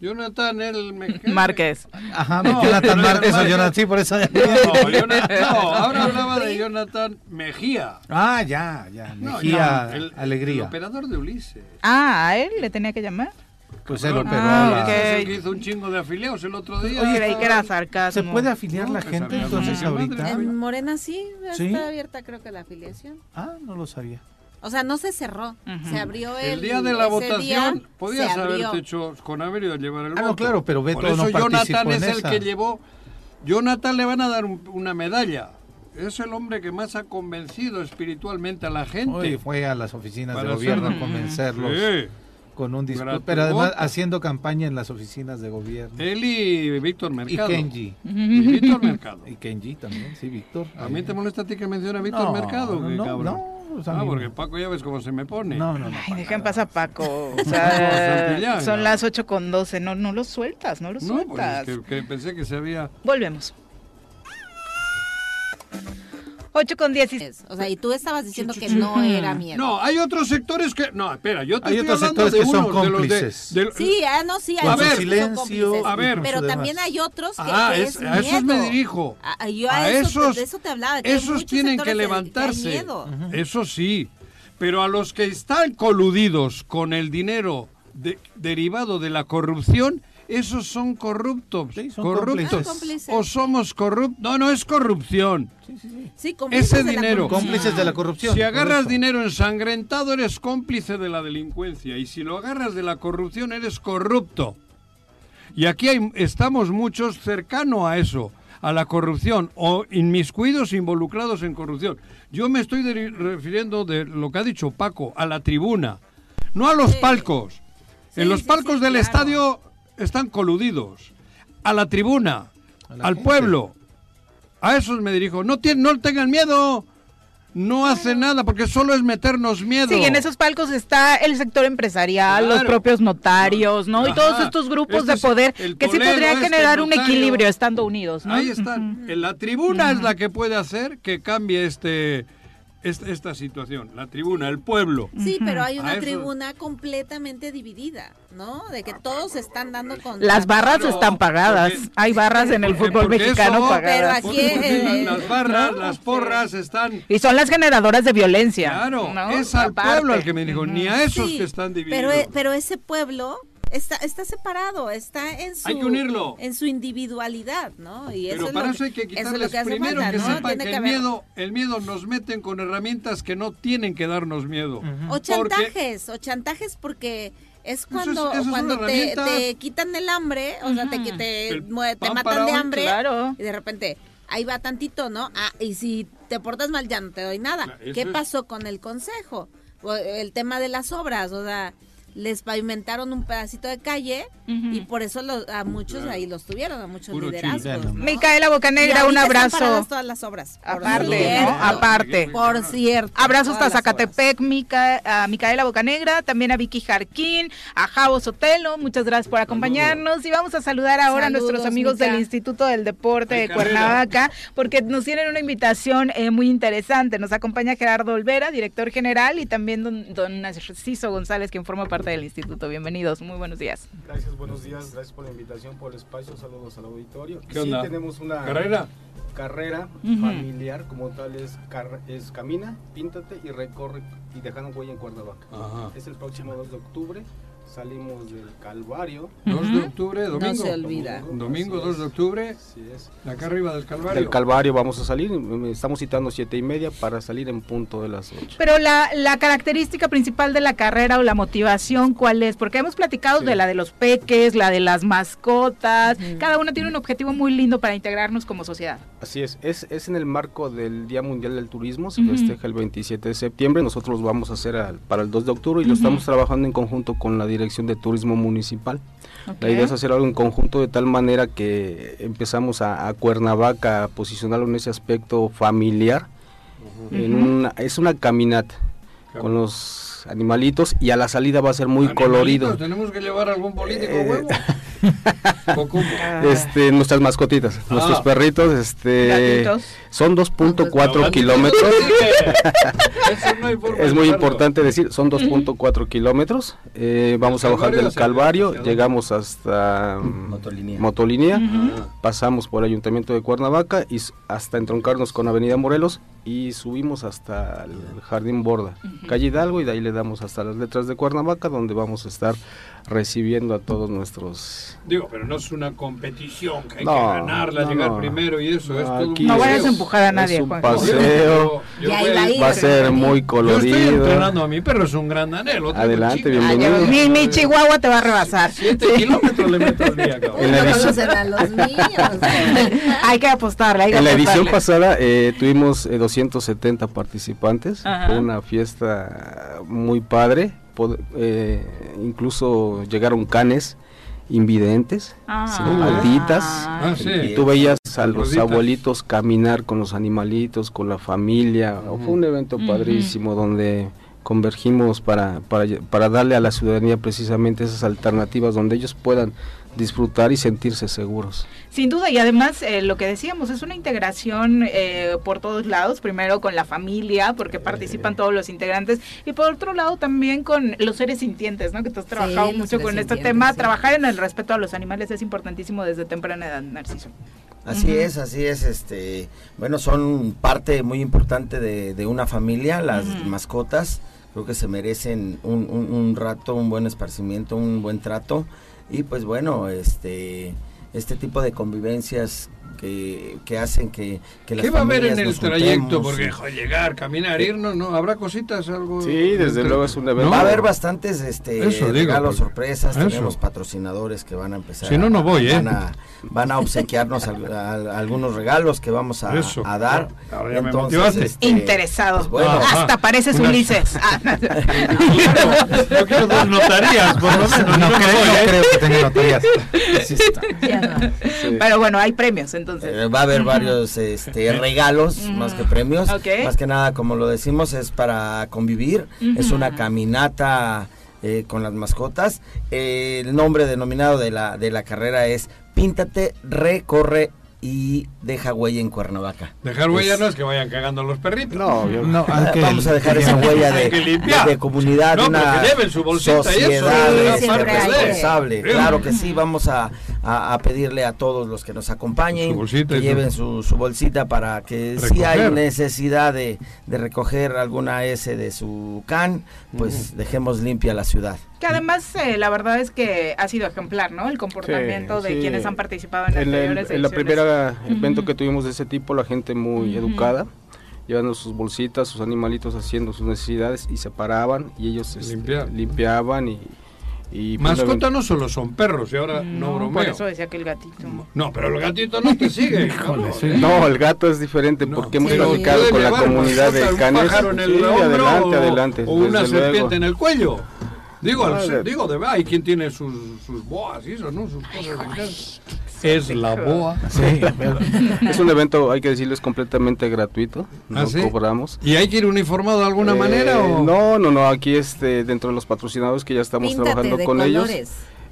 Jonathan el Márquez. Ajá, Jonathan Márquez o Jonathan, sí, por eso. No, [LAUGHS] ahora hablaba de Jonathan Mejía. Ah, ya, ya, Mejía, el, Alegría. El operador de Ulises. Ah, ¿a él le tenía que llamar? Pues él operó. Ah, que hizo un chingo de afiliados el otro día. Oye, creí que era sarcasmo. ¿Se puede afiliar la gente entonces ahorita? En Morena sí, está abierta creo que la afiliación. Ah, no lo sabía. O sea, no se cerró, se abrió el, el día de la votación. podías haberte hecho con haber ido a llevar el ah, voto. No, claro, pero Beto Por eso no Jonathan es el que llevó. Jonathan le van a dar una medalla. Es el hombre que más ha convencido espiritualmente a la gente. Hoy fue a las oficinas de gobierno a convencerlos. Sí con un discurso, pero además haciendo campaña en las oficinas de gobierno. Él y Víctor Mercado. Y Kenji. Y Víctor Mercado. [LAUGHS] Y Kenji también, sí, Víctor. ¿A mí te molesta a ti que menciona a Víctor Mercado? No, cabrón? no, ah, porque Paco ya ves cómo se me pone. No, no, no. Ay, dejen pasar a Paco. O sea, son las 8 con 12. No, no lo sueltas, no lo sueltas. No, pues es que, que pensé que se había... Volvemos. 8 con 10. O sea, y tú estabas diciendo que no era miedo. No, hay otros sectores que. No, espera, yo te hay estoy otros sectores que son cómplices. De, sí, ah, no, sí, hay a ver, silencio. A ver, pero también hay otros que, ah, es, a esos me dirijo. A, yo a, esos, de eso te hablaba. Que esos tienen que levantarse. Eso sí. Pero a los que están coludidos con el dinero derivado de la corrupción, esos son corruptos. son corruptos. o somos corruptos. No, no es corrupción. Sí, sí, sí. Ese dinero. Cómplices de la corrupción. Si agarras dinero ensangrentado, eres cómplice de la delincuencia. Y si lo agarras de la corrupción, eres corrupto. Y aquí hay, estamos muchos cercanos a eso, a la corrupción, o inmiscuidos involucrados en corrupción. Yo me estoy refiriendo de lo que ha dicho Paco, a la tribuna, no a los palcos. en los palcos del estadio están coludidos. A la tribuna, al pueblo. A esos me dirijo. No, no tengan miedo. No hace nada porque solo es meternos miedo. Sí, en esos palcos está el sector empresarial, los propios notarios, ¿no? y todos estos grupos de poder que sí podría este generar un equilibrio estando unidos, ¿no? Ahí están. La tribuna es la que puede hacer que cambie este esta, situación, la tribuna, el pueblo. Sí, pero hay una tribuna completamente dividida, ¿no? De que todos están dando con... Las barras están pagadas, hay barras en el fútbol mexicano pagadas. Pero aquí... las barras, las porras están... Y son las generadoras de violencia. Claro, es al pueblo al que me dijo, ni a esos que están divididos. Pero, pero ese pueblo está, está separado, está en su, en su individualidad, ¿no? Y Pero para eso hay que quitarles primero que sepan que, el, miedo, el miedo nos meten con herramientas que no tienen que darnos miedo. O chantajes, o chantajes porque es cuando, cuando te, quitan el hambre, o sea, te, te, te matan de hambre y de repente ahí va tantito, ¿no? Ah, y si te portas mal ya no te doy nada. ¿Qué pasó con el consejo? El tema de las obras, o sea, les pavimentaron un pedacito de calle y por eso a muchos ahí los tuvieron, a muchos liderazgos. Micaela Bocanegra, un abrazo. todas las obras. Aparte, Aparte. Por cierto. Abrazos hasta Zacatepec, Mica, a Micaela Bocanegra, también a Vicky Jarquín, a Javo Sotelo, muchas gracias por acompañarnos y vamos a saludar ahora a nuestros amigos del Instituto del Deporte de Cuernavaca porque nos tienen una invitación eh, muy interesante. Nos acompaña Gerardo Olvera, director general y también don, don Narciso González, quien forma parte del instituto. Bienvenidos, muy buenos días. Gracias, buenos días, gracias por la invitación, por el espacio, saludos al auditorio. ¿Qué sí, tenemos una carrera, carrera familiar como tal es, es camina, píntate y recorre y dejando huella en Cuernavaca. Es el próximo 2 de octubre salimos del Calvario. 2 de octubre, domingo. No se olvida. Domingo 2 de octubre. Sí es. Acá arriba del Calvario. Del Calvario vamos a salir. Estamos citando siete y media para salir en punto de las 8. Pero la, la característica principal de la carrera o la motivación, ¿cuál es? Porque hemos platicado de la de los peques, la de las mascotas. Cada una tiene un objetivo muy lindo para integrarnos como sociedad. Así es. Es, es en el marco del Día Mundial del Turismo. Se festeja el 27 de septiembre. Nosotros lo vamos a hacer para el 2 de octubre y lo estamos trabajando en conjunto con la dirección de Turismo Municipal. La idea es hacer algo en conjunto de tal manera que empezamos a, Cuernavaca a posicionarlo en ese aspecto familiar. en es una caminata con los animalitos y a la salida va a ser muy colorido. Tenemos que llevar algún político eh, huevo. [LAUGHS] [LAUGHS] este, nuestras mascotitas, nuestros ah. perritos, este, son 2.4 kilómetros. [LAUGHS] es muy importante decir, son 2.4 kilómetros. Eh, vamos a bajar del Calvario, llegamos hasta Motolinía, pasamos por el Ayuntamiento de Cuernavaca y hasta entroncarnos con Avenida Morelos y subimos hasta el Jardín Borda, calle Hidalgo y de ahí le damos hasta las letras de Cuernavaca donde vamos a estar recibiendo a todos nuestros... Digo, pero no es una competición que hay que ganarla, llegar primero y eso. es todo no vayas a empujar a nadie, es un paseo, va a ser muy colorido. Yo estoy entrenando a mi perro, es un gran anhelo. Adelante, bienvenido. mi, mi, chihuahua te va a rebasar. Siete kilómetros le meto al día, cabrón. En la edición... a los míos. hay que apostarle, hay que En la edición pasada eh, tuvimos 270 eh, participantes, fue una fiesta muy padre eh, incluso llegaron canes invidentes, ah, malditas, ah, y tú veías a los abuelitos caminar con los animalitos, con la familia, fue un evento padrísimo donde convergimos para, para, para darle a la ciudadanía precisamente esas alternativas donde ellos puedan disfrutar y sentirse seguros. Sin duda, y además eh, lo que decíamos, es una integración eh, por todos lados, primero con la familia, porque participan todos los integrantes, y por otro lado también con los seres sintientes, ¿no? que tú has trabajado mucho con este tema, trabajar en el respeto a los animales es importantísimo desde temprana edad, Narciso. Así es, así es, este, bueno, son parte muy importante de, una familia, las mascotas, creo que se merecen un, un rato, un buen esparcimiento, un buen trato, y pues bueno, este, este tipo de convivencias que, que hacen que, que las ¿Qué va a haber en el trayecto? Porque llegar, caminar, irnos, ¿no? ¿Habrá cositas? algo Sí, desde luego es un evento. Va a haber bastantes este, regalos, sorpresas, tenemos patrocinadores que van a empezar. Si no, no voy, ¿eh? Van a, van a obsequiarnos algunos regalos que vamos a, a dar. Entonces, este, Interesado. Pues Hasta pareces Ulises. [LAUGHS] Yo quiero dos notarías, por lo menos. No, creo, que tenga notarías. Pero bueno, hay premios, entonces. Eh, va a haber varios este, [LAUGHS] regalos, más que premios. Más que nada, como lo decimos, es para convivir. Es una caminata eh, con las mascotas. el nombre denominado de la, de la carrera es Píntate, recorre y deja huella en Cuernavaca. Dejar huella no es que vayan cagando los perritos. No, no vamos a dejar esa huella de, de, comunidad, no, una que lleven su bolsita sociedad y eso, responsable. Claro que sí, vamos a, a, pedirle a todos los que nos acompañen que lleven su, su, bolsita para que si hay necesidad de, de, recoger alguna S de su can, pues dejemos limpia la ciudad. Que además eh, la verdad es que ha sido ejemplar, ¿no? El comportamiento de quienes han participado en, anteriores En la primera evento que tuvimos de ese tipo, la gente muy educada, llevando sus bolsitas, sus animalitos haciendo sus necesidades y se paraban y ellos este, limpiaban y y pues, Mascota no solo son perros, y ahora no, bromeo. Por eso decía que el gatito. No, pero el gatito no te sigue. [LAUGHS] no, el gato es diferente porque hemos platicado con la comunidad de canes. Un pájaro en el adelante, adelante. O una serpiente en el cuello. Digo, digo, de verdad, hay quien tiene sus, sus boas y eso, ¿no? Sus cosas Es la boa. Sí, [LAUGHS] es un evento, hay que decirlo, es completamente gratuito. No ¿Ah, cobramos. ¿Y hay que ir uniformado de alguna manera? O? No, no, no. Aquí este, dentro de los patrocinadores que ya estamos trabajando con ellos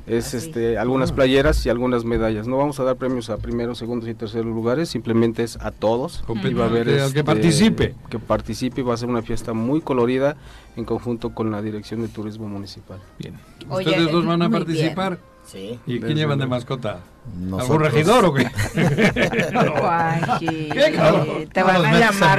es este algunas playeras y algunas medallas. No vamos a dar premios a primeros, segundos y terceros lugares, simplemente es a todos. Y va a haber que este, participe. Que participe, va a ser una fiesta muy colorida en conjunto con la Dirección de Turismo Municipal. Bien. ¿Ustedes dos van a participar? Sí. ¿Y quién llevan de mascota? ¿Algún regidor o qué? ¿Qué Te van a llamar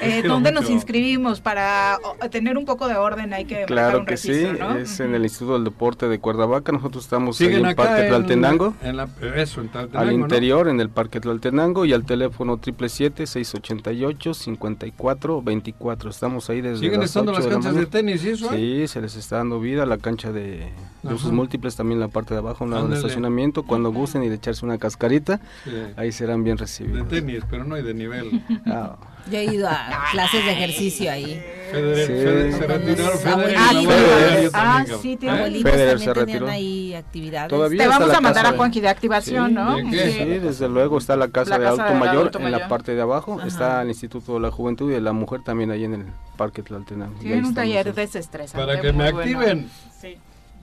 eh, ¿Dónde nos inscribimos para tener un poco de orden? Hay que Claro que sí, es en el Instituto del Deporte de Cuernavaca. Nosotros estamos en el Parque Tlaltenango. En eso, en Al interior, en el Parque Tlaltenango y al teléfono 777-688-5424. Estamos ahí desde ¿Siguen estando las canchas de, tenis y eso? Sí, se les está dando vida. La cancha de, usos múltiples, también la parte de abajo, un lado del estacionamiento. Cuando gusten y de echarse una cascarita, ahí serán bien recibidos. De tenis, pero no hay de nivel. Ah. Yo he ido a clases de ejercicio ahí. Federer, se retiraron Ah, sí, tiene abuelitos también tenían ahí actividades. Te vamos a mandar a Juanqui de activación, ¿no? Sí, desde luego está la Casa de Alto Mayor en la parte de abajo, está el Instituto de la Juventud y de la Mujer también ahí en el Parque Tlaltenango. Tienen un taller desestresante. Para que me activen. Sí.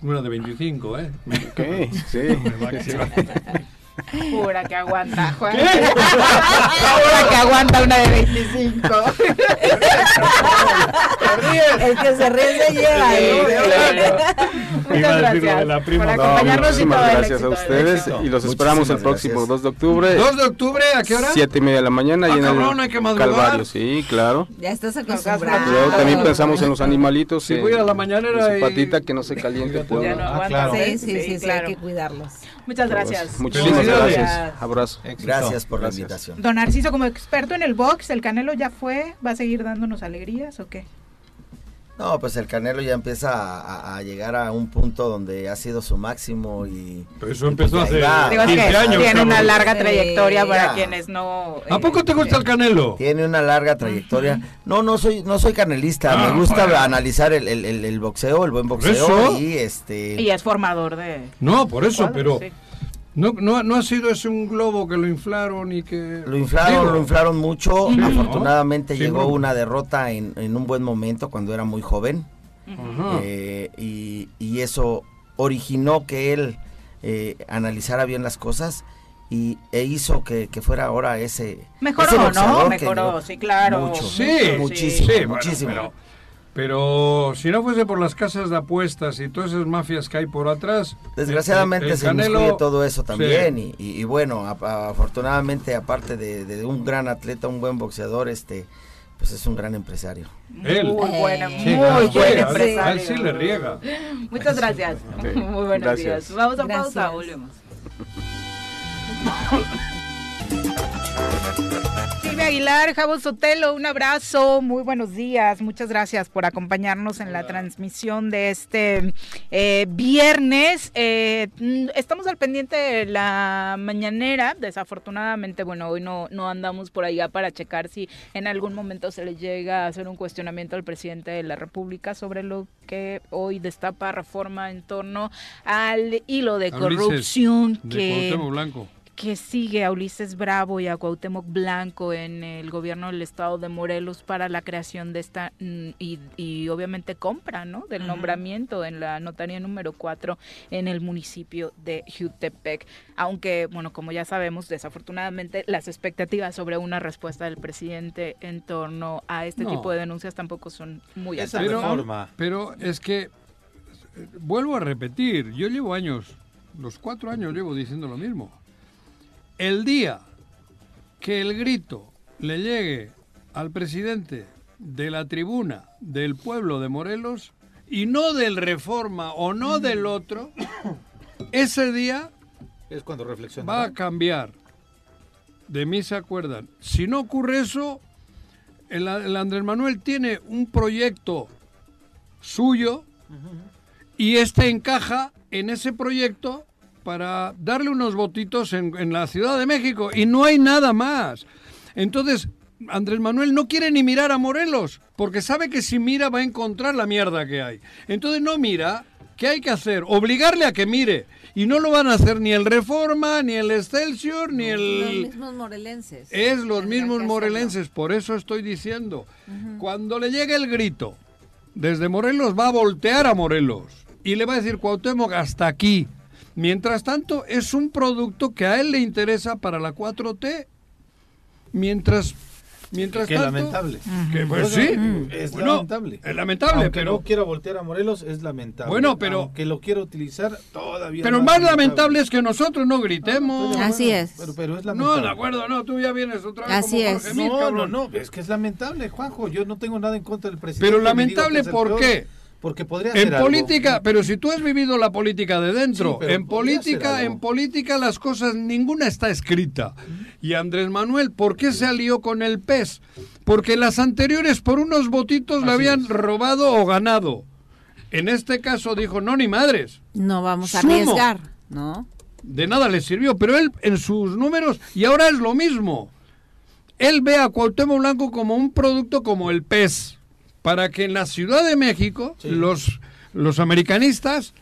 Una de 25, ¿eh? Ok, sí. [LAUGHS] Pura que aguanta, Juan. Pura que aguanta una de 25. El que se ríe se lleva. Muchas gracias por acompañarnos y todo gracias a ustedes y los esperamos el próximo 2 de octubre. 2 de octubre, ¿a qué hora? 7 y media de la mañana ah, y en cabrón, el hay que Calvario, sí, claro. Ya estás acostumbrado. Yo también pensamos en los animalitos. Si voy a la mañanera y... patita que no se caliente. Pues, no ah, claro. Sí, sí, sí, sí, hay que cuidarlos. Muchas gracias. Muchísimas gracias. Abrazo. Gracias por la invitación. Don Narciso, como experto en el box, ¿el Canelo ya fue? ¿Va a seguir dándonos alegrías o qué? No, pues el Canelo ya empieza a, llegar a un punto donde ha sido su máximo y... Pero eso empezó hace 15 años. Tiene una larga trayectoria para quienes no... ¿A poco te gusta el Canelo? Tiene una larga trayectoria. No, no soy no soy canelista. me ah, gusta analizar el, el, el, boxeo, el buen boxeo y este... Y es formador de... No, por eso, pero... No, no, no ha sido ese un globo que lo inflaron y que... Lo inflaron, lo inflaron mucho. Afortunadamente llegó una derrota en, en, un buen momento cuando era muy joven. Eh, y, y, eso originó que él eh, analizara bien las cosas y, e hizo que, que fuera ahora ese... Mejoró, ¿no? Mejoró, sí, claro. Mucho, sí, muchísimo, muchísimo. Pero si no fuese por las casas de apuestas y todas esas mafias que hay por atrás. Desgraciadamente se incluye todo eso también. Y, bueno, afortunadamente, aparte de, un gran atleta, un buen boxeador, este pues es un gran empresario. Él. Muy buena, muy buen empresario. A él sí le riega. Muchas gracias. [LAUGHS] Muy buenos días. Vamos a pausa, volvemos. [LAUGHS] Aguilar, Javo Sotelo, un abrazo, muy buenos días, muchas gracias por acompañarnos en la transmisión de este eh, viernes. Eh, estamos al pendiente de la mañanera, desafortunadamente, bueno, hoy no, no andamos por allá para checar si en algún momento se le llega a hacer un cuestionamiento al presidente de la República sobre lo que hoy destapa reforma en torno al hilo de corrupción que... Blanco que sigue a Ulises Bravo y a Cuauhtémoc Blanco en el gobierno del estado de Morelos para la creación de esta mm, y, obviamente compra, ¿no? Del nombramiento en la notaría número 4 en el municipio de Jutepec. Aunque, bueno, como ya sabemos, desafortunadamente las expectativas sobre una respuesta del presidente en torno a este tipo de denuncias tampoco son muy altas. Pero, pero es que, eh, vuelvo a repetir, yo llevo años, los cuatro años llevo diciendo lo mismo el día que el grito le llegue al presidente de la tribuna del pueblo de Morelos y no del Reforma o no del otro, ese día es cuando va a cambiar. De mí se acuerdan. Si no ocurre eso, el, Andrés Manuel tiene un proyecto suyo y este encaja en ese proyecto para darle unos votitos en, la Ciudad de México y no hay nada más. Entonces, Andrés Manuel no quiere ni mirar a Morelos, porque sabe que si mira va a encontrar la mierda que hay. Entonces no mira, ¿qué hay que hacer? Obligarle a que mire. Y no lo van a hacer ni el Reforma, ni el Excelsior, ni el... Los mismos morelenses. Es los mismos morelenses, por eso estoy diciendo. Cuando le llegue el grito, desde Morelos va a voltear a Morelos. Y le va a decir, Cuauhtémoc, hasta aquí. Mientras tanto, es un producto que a él le interesa para la 4T. Mientras Mientras que lamentable. Que, pues sí. Es lamentable. Es lamentable, pero. no quiero voltear a Morelos, es lamentable. Bueno, pero. Que lo quiero utilizar todavía. Pero más, lamentable. es que nosotros no gritemos. Así es. Pero, pero, es lamentable. No, de acuerdo, no, tú ya vienes otra vez. Así es. no, no, no, es que es lamentable, Juanjo. Yo no tengo nada en contra del presidente. Pero lamentable, ¿por qué? Porque podría en política pero si tú has vivido la política de dentro en política en política las cosas ninguna está escrita. Y Andrés Manuel por qué se alió con el PES porque las anteriores por unos votitos le habían robado o ganado. En este caso dijo no ni madres. No vamos a arriesgar no de nada le sirvió pero él en sus números y ahora es lo mismo. Él ve a Cuauhtémoc Blanco como un producto como el PES para que en la Ciudad de México los, los americanistas,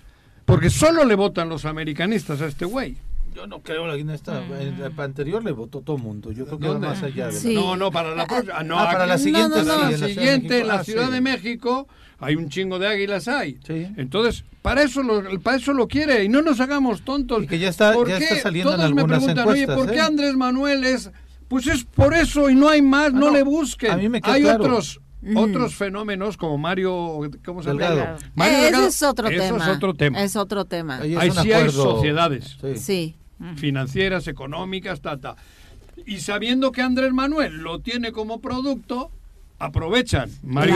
porque solo le votan los americanistas a este güey, Yo no creo en esta mm. en anterior le votó todo el mundo. Yo creo que va más allá de No, no, para la próxima, no, ah, para la siguiente, la siguiente en la Ciudad de México hay un chingo de águilas hay. Entonces, para eso lo para eso lo quiere y no nos hagamos tontos. Y que ya está, ya está saliendo en algunas me preguntan, Oye, ¿por qué ¿eh? Andrés Manuel es pues es por eso y no hay más, ah, no, le busquen. A mí me hay otros otros fenómenos como Mario, ¿cómo se llama? Mario Ese es otro tema. Es otro tema. Es otro tema. Ahí sí hay sociedades. Sí financieras, económicas, ta, Y sabiendo que Andrés Manuel lo tiene como producto, aprovechan. Mario,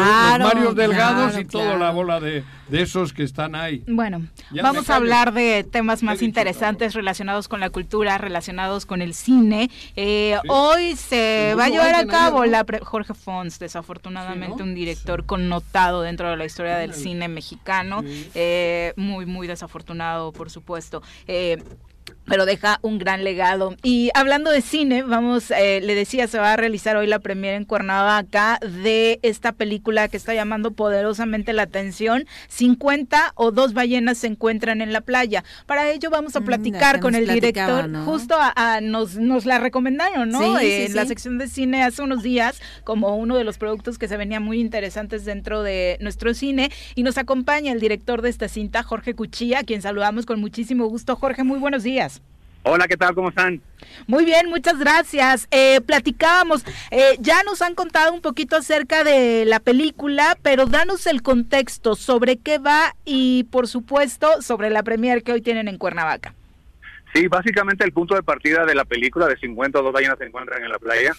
los Delgados y toda la bola de, esos que están ahí. Bueno, vamos a hablar de temas más interesantes relacionados con la cultura, relacionados con el cine. Eh, hoy se va a llevar a cabo la Jorge Fons, desafortunadamente un director connotado dentro de la historia del cine mexicano, eh, muy, muy desafortunado, por supuesto. Eh, pero deja un gran legado. Y hablando de cine, vamos, eh, le decía, se va a realizar hoy la premiere en Cuernavaca de esta película que está llamando poderosamente la atención. 50 o dos ballenas se encuentran en la playa. Para ello vamos a mm, platicar con el director. Justo a, nos, nos la recomendaron, ¿no? en la sección de cine hace unos días como uno de los productos que se venían muy interesantes dentro de nuestro cine. Y nos acompaña el director de esta cinta, Jorge Cuchilla, a quien saludamos con muchísimo gusto. Jorge, muy buenos días. Hola, ¿qué tal? ¿Cómo están? Muy bien, muchas gracias. Eh, platicábamos, eh, ya nos han contado un poquito acerca de la película, pero danos el contexto sobre qué va y, por supuesto, sobre la premier que hoy tienen en Cuernavaca. Sí, básicamente el punto de partida de la película de 50 o dos ballenas se encuentran en la playa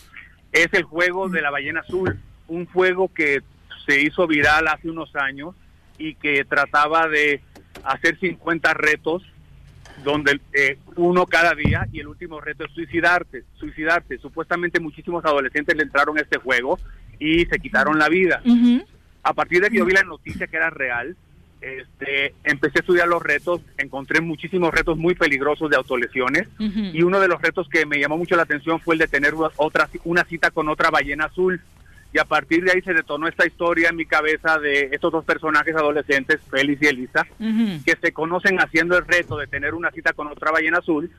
es el juego de la ballena azul, un juego que se hizo viral hace unos años y que trataba de hacer 50 retos donde eh, uno cada día y el último reto es suicidarse, suicidarse. Supuestamente muchísimos adolescentes le entraron a este juego y se quitaron la vida. A partir de que yo vi la noticia que era real, este, empecé a estudiar los retos, encontré muchísimos retos muy peligrosos de autolesiones y uno de los retos que me llamó mucho la atención fue el de tener otra, una cita con otra ballena azul y a partir de ahí se detonó esta historia en mi cabeza de estos dos personajes adolescentes, Félix y Elisa, que se conocen haciendo el reto de tener una cita con otra ballena azul,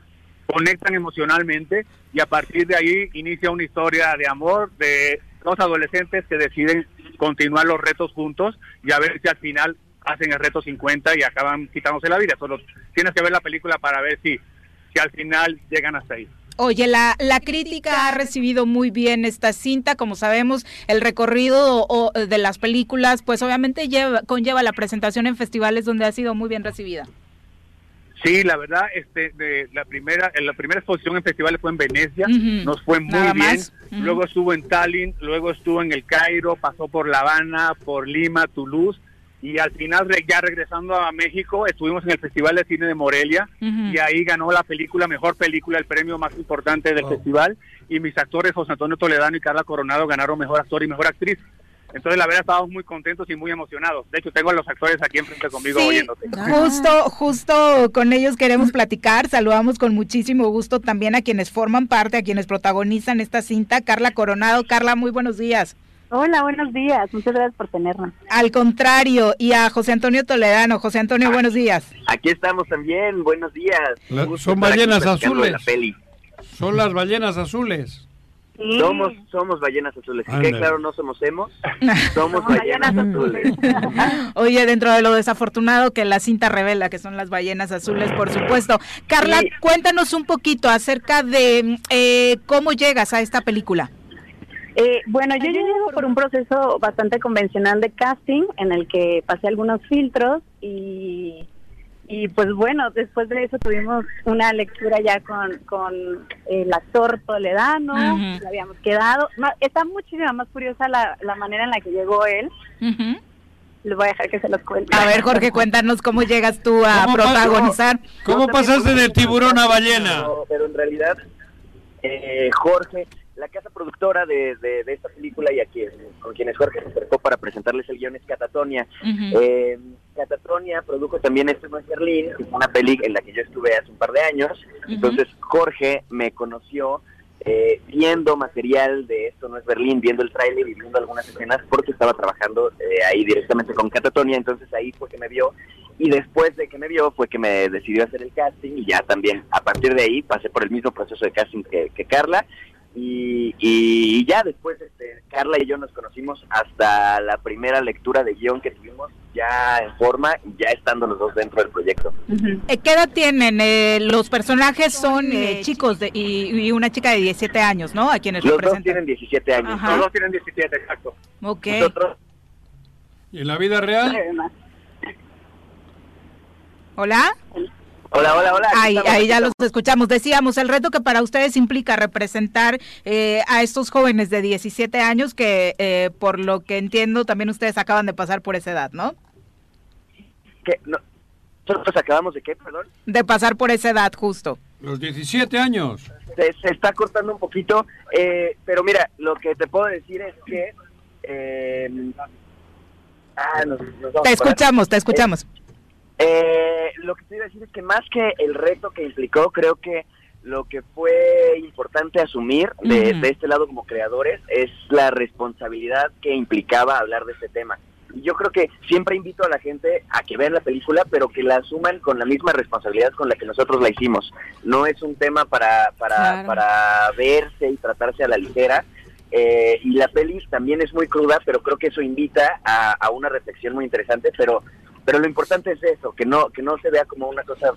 conectan emocionalmente y a partir de ahí inicia una historia de amor de dos adolescentes que deciden continuar los retos juntos y a ver si al final hacen el reto 50 y acaban quitándose la vida. Solo tienes que ver la película para ver si, si al final llegan hasta ahí. Oye, la, la crítica ha recibido muy bien esta cinta, como sabemos, el recorrido de las películas, pues obviamente lleva, conlleva la presentación en festivales donde ha sido muy bien recibida. Sí, la verdad, este, de la primera, la primera exposición en festivales fue en Venecia, nos fue muy bien. Luego estuvo en Tallinn, luego estuvo en el Cairo, pasó por La Habana, por Lima, Toulouse y al final ya regresando a México estuvimos en el Festival de Cine de Morelia y ahí ganó la película mejor película el premio más importante del festival y mis actores José Antonio Toledano y Carla Coronado ganaron mejor actor y mejor actriz. Entonces la verdad estábamos muy contentos y muy emocionados. De hecho tengo a los actores aquí enfrente conmigo oyéndote. justo justo con ellos queremos platicar. Saludamos con muchísimo gusto también a quienes forman parte a quienes protagonizan esta cinta. Carla Coronado Carla muy buenos días Hola, buenos días. Muchas gracias por tenernos. Al contrario, y a José Antonio Toledano. José Antonio, buenos días. Aquí estamos también. Buenos días. son ballenas azules. Son las ballenas azules. Somos, somos ballenas azules. Y que claro, no somos hemos, [LAUGHS] somos ballenas azules. [LAUGHS] Oye, dentro de lo desafortunado que la cinta revela que son las ballenas azules, por supuesto. Carla, cuéntanos un poquito acerca de eh, cómo llegas a esta película. Eh, bueno, yo llego por un proceso bastante convencional de casting en el que pasé algunos filtros y, y pues bueno, después de eso tuvimos una lectura ya con, con el actor Toledano, habíamos quedado. está muchísimo más curiosa la, la manera en la que llegó él. Les voy a dejar que se los cuente. A ver, Jorge, cuéntanos cómo llegas tú a protagonizar. ¿Cómo pasaste de tiburón a ballena? pero en realidad, eh, Jorge la casa productora de, de, esta película y a quien, con quienes Jorge se acercó para presentarles el guion es Catatonia. Eh, Catatonia produjo también Esto no es Berlín, una peli en la que yo estuve hace un par de años. Entonces Jorge me conoció eh, viendo material de Esto no es Berlín, viendo el tráiler y viendo algunas escenas porque estaba trabajando eh, ahí directamente con Catatonia. Entonces ahí fue que me vio y después de que me vio fue que me decidió hacer el casting y ya también a partir de ahí pasé por el mismo proceso de casting que, que Carla y, y, ya después este, Carla y yo nos conocimos hasta la primera lectura de guion que tuvimos ya en forma y ya estando los dos dentro del proyecto. Eh, ¿Qué edad tienen? Eh, los personajes son eh, chicos de, y, una chica de 17 años, ¿no? A quienes los dos tienen 17 años. Los dos tienen 17, exacto. Ok. ¿Y en la vida real? Hola. Hola, hola, hola. Ahí, ahí ya los escuchamos. Decíamos, el reto que para ustedes implica representar eh, a estos jóvenes de 17 años que, eh, por lo que entiendo, también ustedes acaban de pasar por esa edad, ¿no? ¿Qué? ¿Nosotros acabamos de qué, perdón? De pasar por esa edad, justo. Los 17 años. Se, está cortando un poquito, eh, pero mira, lo que te puedo decir es que... Ah, te escuchamos, te escuchamos. Eh, lo que quiero decir es que más que el reto que implicó, creo que lo que fue importante asumir de, este lado como creadores es la responsabilidad que implicaba hablar de este tema. Yo creo que siempre invito a la gente a que vean la película, pero que la asuman con la misma responsabilidad con la que nosotros la hicimos. No es un tema para, para, para verse y tratarse a la ligera. Eh, y la peli también es muy cruda, pero creo que eso invita a, a una reflexión muy interesante, pero pero lo importante es eso, que no, que no se vea como una cosa,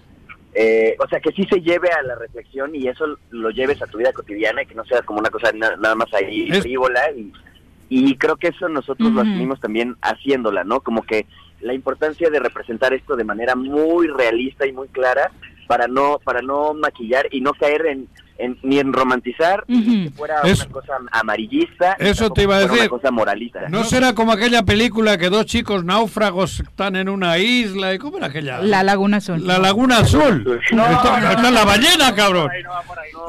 eh, o sea, que sí se lleve a la reflexión y eso lo lleves a tu vida cotidiana y que no sea como una cosa nada más ahí frívola y, y creo que eso nosotros lo asumimos también haciéndola, ¿no? Como que la importancia de representar esto de manera muy realista y muy clara para no para no maquillar y no caer en, ni en romantizar, ni que fuera una cosa amarillista, eso te iba a decir, una cosa moralista. No será como aquella película que dos chicos náufragos están en una isla, ¿y cómo era aquella? La Laguna Azul. La Laguna Azul. No, está, la ballena, cabrón.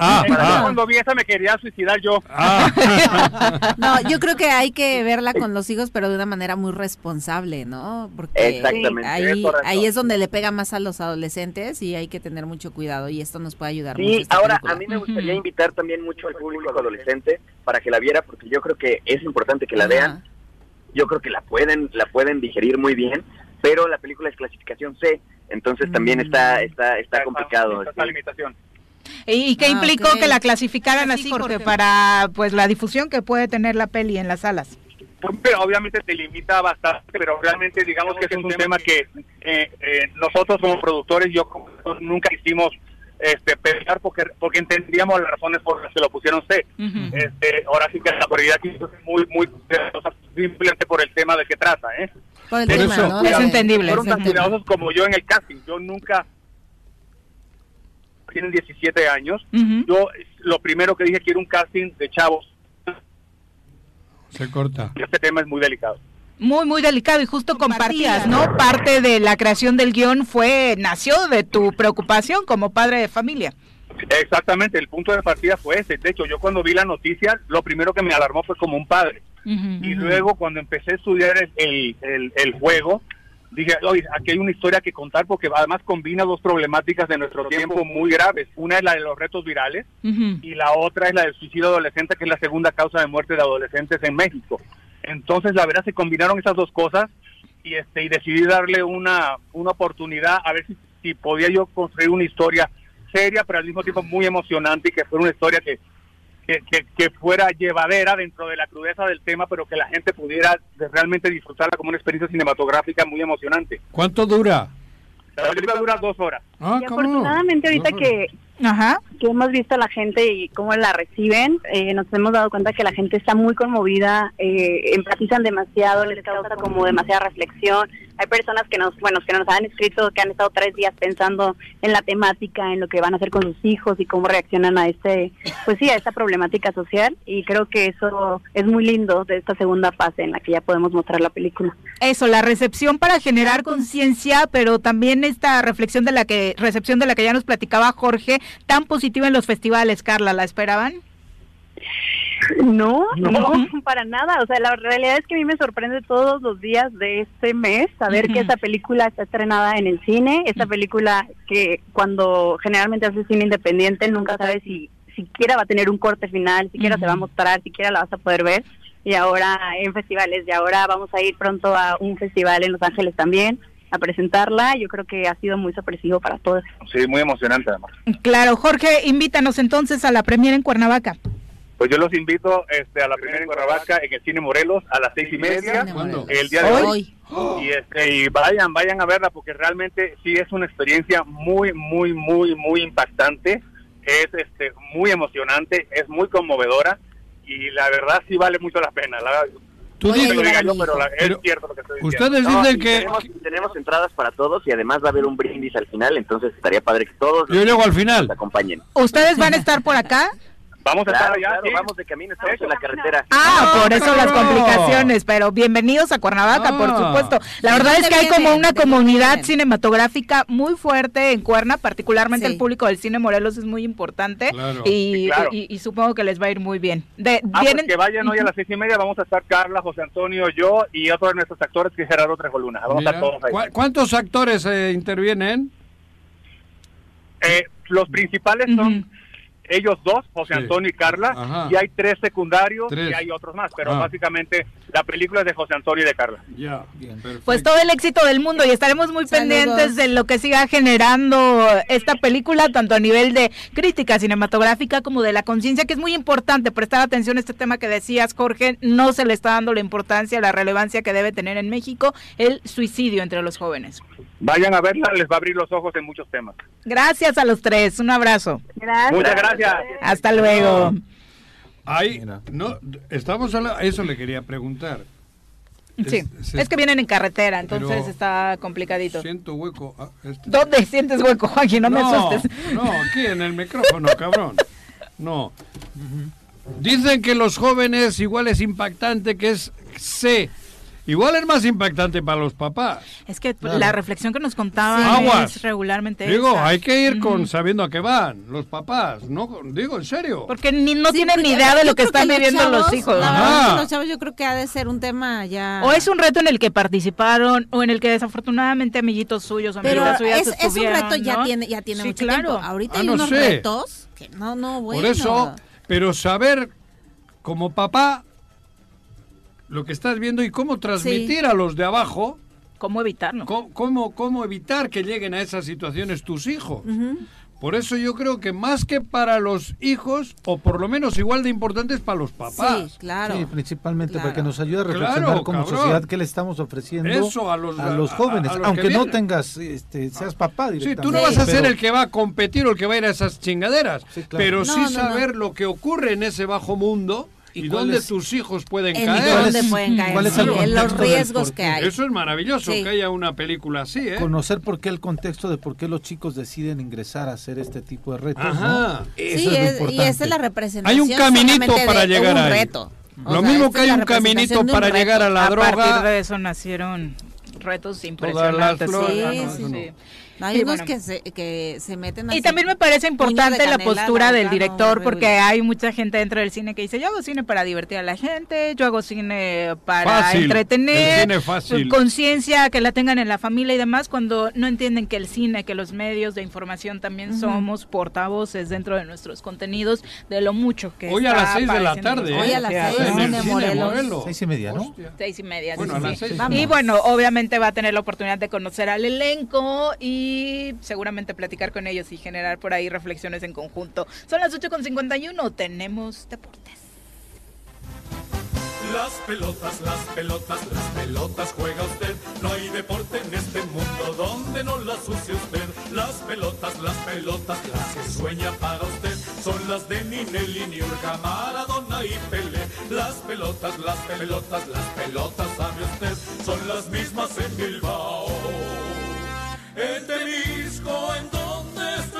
Ah, ah, cuando vi esa me quería suicidar yo. Ah. [LAUGHS] no, yo creo que hay que verla con los hijos, pero de una manera muy responsable, ¿no? Porque ahí, ahí es donde le pega más a los adolescentes y hay que tener mucho cuidado y esto nos puede ayudar sí, mucho. ahora a mí me gustaría invitar también mucho al público adolescente para que la viera porque yo creo que es importante que la vean. Yo creo que la pueden la pueden digerir muy bien, pero la película es clasificación C, entonces también está mm. está está complicado. Esta limitación. ¿Y qué ah, implicó que la clasificaran así, Jorge, para pues la difusión que puede tener la peli en las salas? Pues, pero obviamente te limita bastante, pero realmente digamos que es un tema que eh, eh, nosotros como productores, yo nunca hicimos este, pelear porque, porque entendíamos las razones por las que lo pusieron C. este, ahora sí que la prioridad es muy, muy simplemente por el tema de que trata. ¿eh? Por el tema, ¿no? Es entendible. Fueron tan cuidadosos como yo en el casting. Yo nunca tienen 17 años. Yo lo primero que dije quiero un casting de chavos. Se corta. este tema es muy delicado muy muy delicado y justo compartías, ¿no? Parte de la creación del guion fue nació de tu preocupación como padre de familia. Exactamente, el punto de partida fue ese. De hecho, yo cuando vi la noticia, lo primero que me alarmó fue como un padre. y luego cuando empecé a estudiar el, el, el, juego, dije, oye, aquí hay una historia que contar porque además combina dos problemáticas de nuestro tiempo muy graves. Una es la de los retos virales y la otra es la del suicidio adolescente, que es la segunda causa de muerte de adolescentes en México. Entonces, la verdad, se combinaron esas dos cosas y este y decidí darle una, una oportunidad a ver si, si podía yo construir una historia seria, pero al mismo tiempo muy emocionante y que fuera una historia que, que, que, fuera llevadera dentro de la crudeza del tema, pero que la gente pudiera realmente disfrutarla como una experiencia cinematográfica muy emocionante. ¿Cuánto dura? La película dura dos horas. Ah, y afortunadamente ahorita que, que hemos visto a la gente y cómo la reciben, eh, nos hemos dado cuenta que la gente está muy conmovida, eh, empatizan demasiado, les causa como demasiada reflexión. Hay personas que nos, bueno, que nos han escrito que han estado tres días pensando en la temática, en lo que van a hacer con sus hijos y cómo reaccionan a este, pues sí, a esta problemática social. Y creo que eso es muy lindo de esta segunda fase en la que ya podemos mostrar la película. Eso, la recepción para generar conciencia, pero también esta reflexión de la que, recepción de la que ya nos platicaba Jorge, tan positiva en los festivales, Carla, ¿la esperaban? No, no, para nada. O sea, la realidad es que a mí me sorprende todos los días de este mes saber que esta película está estrenada en el cine. Esta película que cuando generalmente hace cine independiente nunca sabes si siquiera va a tener un corte final, siquiera se va a mostrar, siquiera la vas a poder ver. Y ahora en festivales, y ahora vamos a ir pronto a un festival en Los Ángeles también. A presentarla. Yo creo que ha sido muy sorpresivo para todos. Sí, muy emocionante además. Claro, Jorge, invítanos entonces a la premiere en Cuernavaca. Pues yo los invito este, a la primera en Cuernavaca en el Cine Morelos a las seis y media el día de hoy. Y, este, y vayan, vayan a verla porque realmente sí es una experiencia muy, muy, muy, muy impactante. Es este, muy emocionante, es muy conmovedora y la verdad sí vale mucho la pena. La, Tú dices, pero, es cierto lo que estoy diciendo. Ustedes dicen que... Tenemos, entradas para todos y además va a haber un brindis al final, entonces estaría padre que todos... Yo llego al final. acompañen. ¿Ustedes van a estar por acá? Vamos a estar allá. Vamos de camino, estamos en la carretera. Ah, por eso las complicaciones, pero bienvenidos a Cuernavaca, por supuesto. La verdad es que hay como una comunidad cinematográfica muy fuerte en Cuerna, particularmente el público del cine Morelos es muy importante y, y, supongo que les va a ir muy bien. De, ah, pues vienen... que vayan hoy a las seis y media, vamos a estar Carla, José Antonio, yo y otro de nuestros actores que es Gerardo Trejoluna. Vamos a estar todos ahí. ¿Cuántos actores eh, intervienen? Eh, los principales son ellos dos, José Antonio y Carla, y hay tres secundarios y hay otros más, pero ah. básicamente la película es de José Antonio y de Carla. Ya, pues todo el éxito del mundo y estaremos muy pendientes de lo que siga generando esta película, tanto a nivel de crítica cinematográfica como de la conciencia, que es muy importante prestar atención a este tema que decías, Jorge, no se le está dando la importancia, la relevancia que debe tener en México el suicidio entre los jóvenes. Vayan a verla, les va a abrir los ojos en muchos temas. Gracias a los tres, un abrazo. Muchas gracias. Hasta luego. Ahí, no, estamos a eso le quería preguntar. Sí, es, que vienen en carretera, entonces está complicadito. Siento hueco. Ah, este. ¿Dónde sientes hueco, Joaquín? No, me asustes. No, aquí en el micrófono, cabrón. No. Dicen que los jóvenes igual es impactante que es C Igual es más impactante para los papás. Es que la reflexión que nos contaban es regularmente Digo, hay que ir con sabiendo a qué van los papás, no digo en serio. Porque ni, no tienen ni idea de lo que están viviendo los hijos. los chavos yo creo que ha de ser un tema ya. O es un reto en el que participaron o en el que desafortunadamente amiguitos suyos, amigas suyas es, es un reto ya tiene ya tiene mucho tiempo. Ahorita ah, hay unos retos que no no bueno. Por eso, pero saber como papá lo que estás viendo y cómo transmitir a los de abajo. ¿Cómo evitarlo? Cómo, cómo, evitar que lleguen a esas situaciones tus hijos. Por eso yo creo que más que para los hijos, o por lo menos igual de importante es para los papás. Sí, claro. Sí, principalmente porque nos ayuda a reflexionar como sociedad qué le estamos ofreciendo a los, jóvenes. Aunque no tengas, este, seas papá Sí, tú no vas a ser el que va a competir o el que va a ir a esas chingaderas, pero sí saber lo que ocurre en ese bajo mundo ¿Y, dónde tus hijos pueden caer? ¿Dónde pueden caer? ¿Cuál es el los riesgos que hay. Eso es maravilloso que haya una película así, ¿eh? Conocer por qué el contexto de por qué los chicos deciden ingresar a hacer este tipo de retos. Ajá. sí, y esa es la representación. Hay un caminito para llegar a Reto. Lo mismo que hay un caminito para llegar a la droga. A partir de eso nacieron retos impresionantes. sí, sí, sí. Hay unos que, se, que se meten Y también me parece importante la postura del director, porque hay mucha gente dentro del cine que dice, yo hago cine para divertir a la gente, yo hago cine para entretener, conciencia que la tengan en la familia y demás, cuando no entienden que el cine, que los medios de información también somos portavoces dentro de nuestros contenidos, de lo mucho que Hoy a las seis de la tarde. Hoy a las seis de Morelos. Seis y media, ¿no? Seis y media. Y bueno, obviamente va a tener la oportunidad de conocer al elenco y seguramente platicar con ellos y generar por ahí reflexiones en conjunto. Son las 8.51, tenemos deportes. Las pelotas, las pelotas, las pelotas juega usted. No hay deporte en este mundo donde no las use usted. Las pelotas, las pelotas, las que sueña para usted. Son las de Ninelli, Niurka, Maradona y Pele. Las pelotas, las pelotas, las pelotas, sabe usted. Son las mismas en Bilbao en Temisco, en donde esté.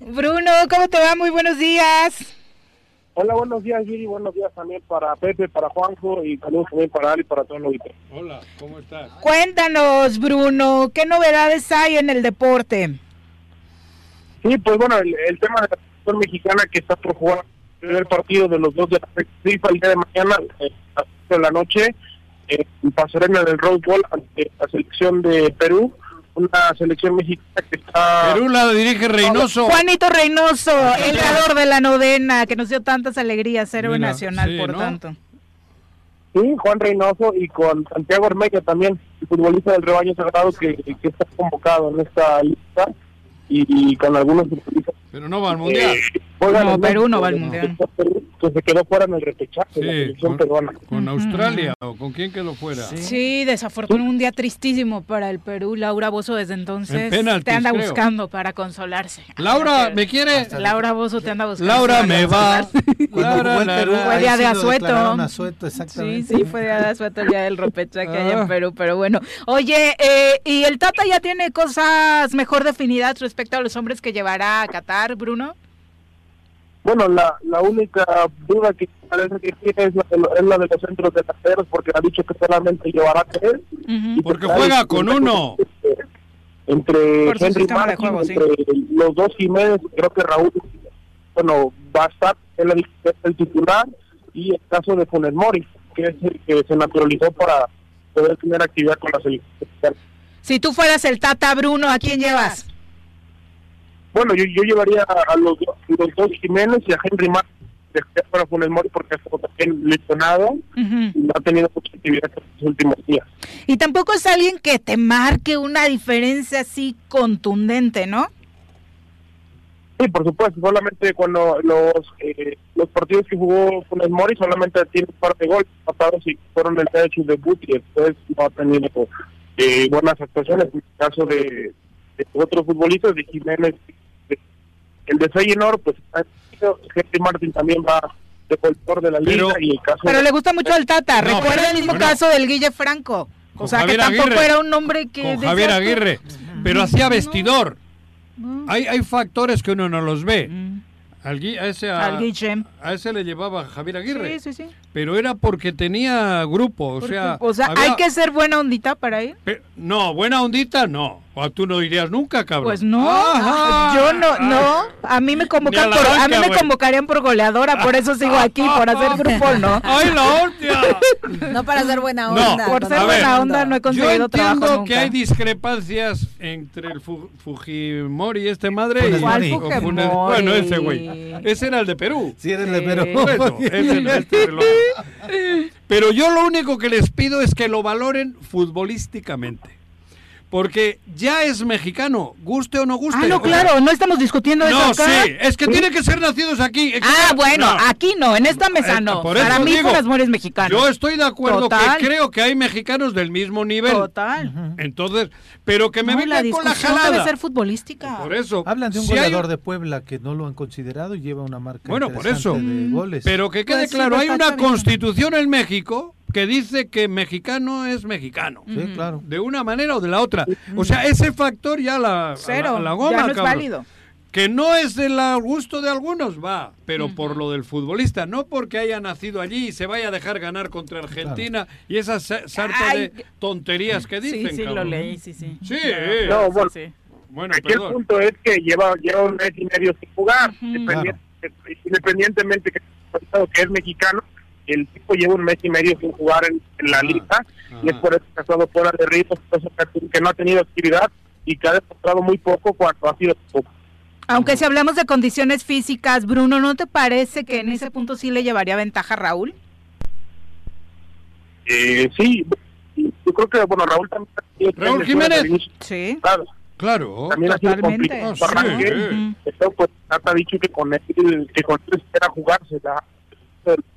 Bruno, ¿cómo te va? Muy buenos días. Hola, buenos días, Yuri. Buenos días también para Pepe, para Juanjo y saludos también para Ali y para todos los Hola, ¿cómo estás? Cuéntanos, Bruno, ¿qué novedades hay en el deporte? Sí, pues bueno, el, tema de la selección mexicana que está por jugar primer partido de los dos de la FIFA el día de mañana eh, a las de la noche en Pasarela del Rose Bowl ante la selección de Perú una selección mexicana que está... Perú la dirige Reynoso. Juanito Reynoso, el creador de la novena, que nos dio tantas alegrías, héroe nacional, por tanto. Sí, Juan Reynoso y con Santiago Ormeño también, el futbolista del rebaño sagrado que, que está convocado en esta lista y, con algunos futbolistas. Pero no va al mundial. Eh, no, Perú no va al mundial que se quedó fuera en el repechaje la selección peruana. ¿Con Australia o con quién quedó fuera? Sí, desafortunadamente un día tristísimo para el Perú. Laura Bozo desde entonces te anda buscando para consolarse. Laura, ¿me quiere? Laura Bozo te anda buscando. Laura me va. Laura, Perú, fue día de asueto. exactamente. Sí, sí, fue día de asueto el día del repechaje allá en ah. Perú, pero bueno. Oye, eh, ¿y el Tata ya tiene cosas mejor definidas respecto a los hombres que llevará a Qatar, Bruno? Bueno, la, la única duda que parece que tiene es la de, es la de los centros delanteros, porque ha dicho que solamente llevará tres. porque juega con uno. Entre Henry Martin, entre los dos Jiménez, creo que Raúl, bueno, va a estar el, el titular, y el caso de Funes Mori, que es el que se naturalizó para poder tener actividad con la selección. Si tú fueras el Tata Bruno, ¿a quién llevas? Bueno, yo, yo llevaría a los, los dos Jiménez y a Henry Martin para Funes Mori porque ha también lesionado y no ha tenido mucha actividad en los últimos días. Y tampoco es alguien que te marque una diferencia así contundente, ¿no? Sí, por supuesto, solamente cuando los eh, los partidos que jugó Funes Mori solamente tiene un par de goles pasados y fueron el de debut y después no ha tenido eh, buenas actuaciones. En el caso de, de otros futbolistas, de Jiménez el de Feyenoord, pues Henry Martin también va de de la liga y el caso pero le gusta mucho al Tata recuerda el mismo caso del Guille Franco. O sea que tampoco era un nombre que con Javier Aguirre. Pero hacía vestidor. Hay hay factores que uno no los ve. Al, a, ese, a, a, ese le llevaba Javier Aguirre. Sí, sí, sí. Pero era porque tenía grupo, o sea... O sea, hay que ser buena ondita para ir. no, buena ondita no. O tú no irías nunca, cabrón. Pues no, yo no, no. A mí me convocan por, a mí me convocarían por goleadora, por eso sigo aquí, por hacer [LAUGHS] grupo, ¿no? ¡Ay, la hostia! No para ser buena onda. por ser buena onda no he conseguido trabajo Yo entiendo que hay discrepancias entre el Fujimori, este madre, y ¿Cuál Fujimori? Bueno, ese güey. Ese era el de Perú. Sí, era el de Perú. [LAUGHS] Pero yo lo único que les pido es que lo valoren futbolísticamente porque ya es mexicano, guste o no guste. Ah, no, claro, no estamos discutiendo eso acá. No, sí, es que tiene que ser nacidos aquí. Ah, bueno, aquí no, en esta mesa no. Para mí Funes Mori es mexicano. Yo estoy de acuerdo que creo que hay mexicanos del mismo nivel. Total. Entonces, pero que me vengan con la jalada. debe ser futbolística. Por eso. Hablan de un goleador de Puebla que no lo han considerado y lleva una marca Bueno, por eso. De goles. Pero que quede pues claro, hay una constitución en México que dice que mexicano es mexicano. Sí, claro. De una manera o de la otra. O sea, ese factor ya la, Cero, la, goma, ya no es válido. Que no es del gusto de algunos, va, pero por lo del futbolista, no porque haya nacido allí y se vaya a dejar ganar contra Argentina y esas sarta de tonterías que dicen. Sí, sí, lo leí, sí, sí. Sí, no, bueno, bueno aquí el punto es que lleva, lleva un mes y medio sin jugar, independientemente que, que es mexicano, el tipo lleva un mes y medio sin jugar en, la ah, liga y es por eso que ha estado fuera de ritmo, que no ha tenido actividad y que ha demostrado muy poco cuando ha sido poco. Aunque si hablamos de condiciones físicas, Bruno, ¿no te parece que en ese punto sí le llevaría ventaja a Raúl? Eh, sí, yo creo que, bueno, Raúl también... Raúl Jiménez. Sí. Claro. Claro. También ha sido complicado. Sí. pues, ha dicho que con él, que con él espera jugársela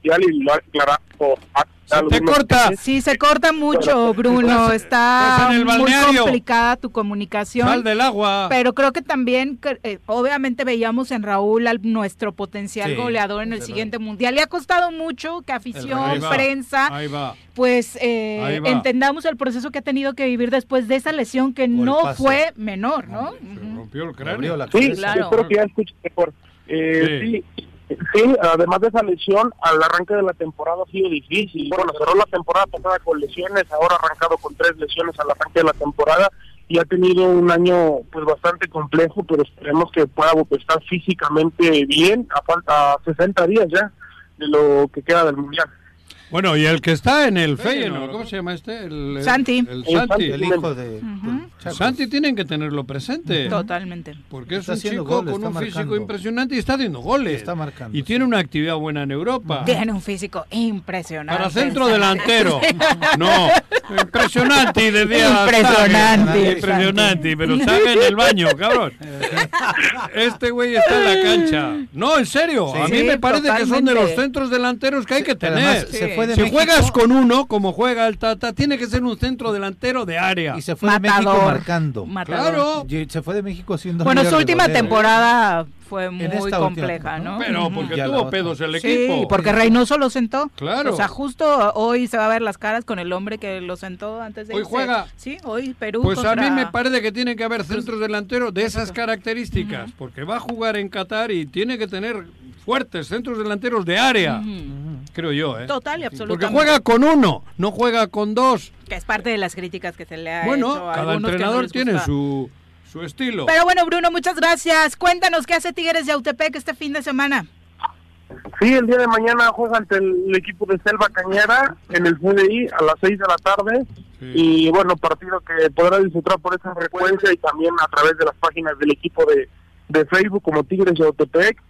y lo ha declarado se corta. Sí, se corta mucho, Bruno. Está muy complicada tu comunicación. Sal del agua. Pero creo que también, eh, obviamente veíamos en Raúl al, nuestro potencial goleador en el siguiente mundial. Le ha costado mucho que afición, prensa, pues eh, entendamos el proceso que ha tenido que vivir después de esa lesión que no fue menor, ¿no? Se rompió el cráneo. Sí, claro. creo que ya escuché mejor. Eh, sí. Sí, además de esa lesión, al arranque de la temporada ha sido difícil. Bueno, cerró la temporada pasada con lesiones, ahora ha arrancado con tres lesiones al arranque de la temporada y ha tenido un año pues bastante complejo, pero esperemos que pueda estar físicamente bien a falta 60 días ya de lo que queda del mundial. Bueno, y el que está en el Feyenoord, ¿cómo se llama este? El, Santi. El, Santi. El hijo de... Santi tienen que tenerlo presente. Totalmente. Porque es un chico con un físico impresionante y está haciendo goles. Está marcando. Y tiene una actividad buena en Europa. Tiene un físico impresionante. Para centro delantero. [LAUGHS] no, impresionante, decía. Impresionante. Impresionante, pero sabe en el baño, cabrón. Este güey está en la cancha. No, en serio. a mí me parece que son de los centros delanteros que hay que tener. Si juegas con uno, como juega el Tata, tiene que ser un centro delantero de área. Y se fue de México marcando. Claro. Se fue de México siendo. Bueno, su última temporada fue muy compleja, ¿no? Pero porque tuvo pedos el equipo. Sí, porque Reynoso lo sentó. Claro. O sea, justo hoy se va a ver las caras con el hombre que lo sentó antes de Hoy juega. Sí, hoy Perú Pues a mí me parece que tiene que haber centros delanteros de esas características, porque va a jugar en Qatar y tiene que tener fuertes centros delanteros de área, creo yo, ¿eh? Total y absolutamente. Porque juega con uno, no juega con dos. Que es parte de las críticas que se le ha bueno, hecho a cada entrenador tiene su su estilo. Pero bueno, Bruno, muchas gracias. Cuéntanos qué hace Tigres de Autepec este fin de semana. Sí, el día de mañana juega ante el, equipo de Selva Cañera en el CDI a las 6 de la tarde. Y bueno, partido que podrá disfrutar por esa frecuencia y también a través de las páginas del equipo de, de Facebook como Tigres de Autepec.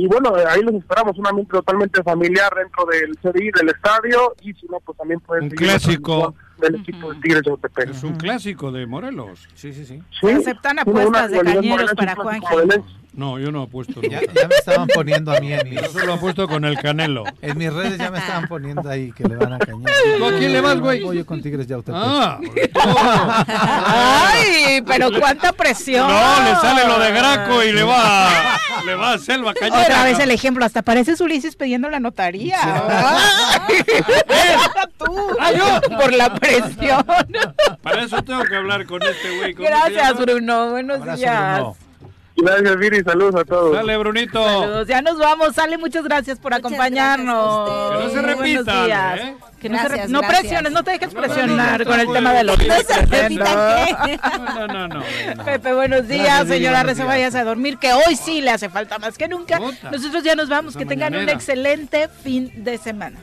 Y bueno, ahí los esperamos, un ambiente totalmente familiar dentro del CDI, del estadio, y si no, pues también pueden Un clásico. Del equipo de Tigres de Autepec. Es un clásico de Morelos. Sí, sí, sí. Sí, Aceptan apuestas de cañeros para Juan No, yo no apuesto. Ya, ya me estaban poniendo a mí en [LAUGHS] mis... Yo solo apuesto con el Canelo. En mis redes ya me estaban poniendo ahí que le van a cañar. ¿Tú a quién le vas, güey? Voy yo con Tigres de Autepec. Ah, Ay, pero cuánta presión. No, le sale lo de Graco y le va, le va a Selva Cañera. Otra vez el ejemplo, hasta parece Ulises pidiendo la notaría. Ay, [LAUGHS] tú, por la presión. Para eso tengo que hablar con este güey. ¿Cómo se Gracias? Bruno. Buenos Abrazo, días. Bruno. Gracias, Viri, saludos a todos. Dale, Brunito. Saludos, ya nos vamos. Sale, muchas gracias por acompañarnos. Que no se Buenos repita, días. ¿eh? Que no, se Gracias, re- no gracias. presiones, no te dejes presionar con el tema de los no, hijos. se repita qué. No, no, no. Pepe, buenos días, Gracias, señora Reza, vayas a dormir, que hoy sí le hace falta más que nunca. Nosotros ya nos vamos, que tengan un excelente fin de semana.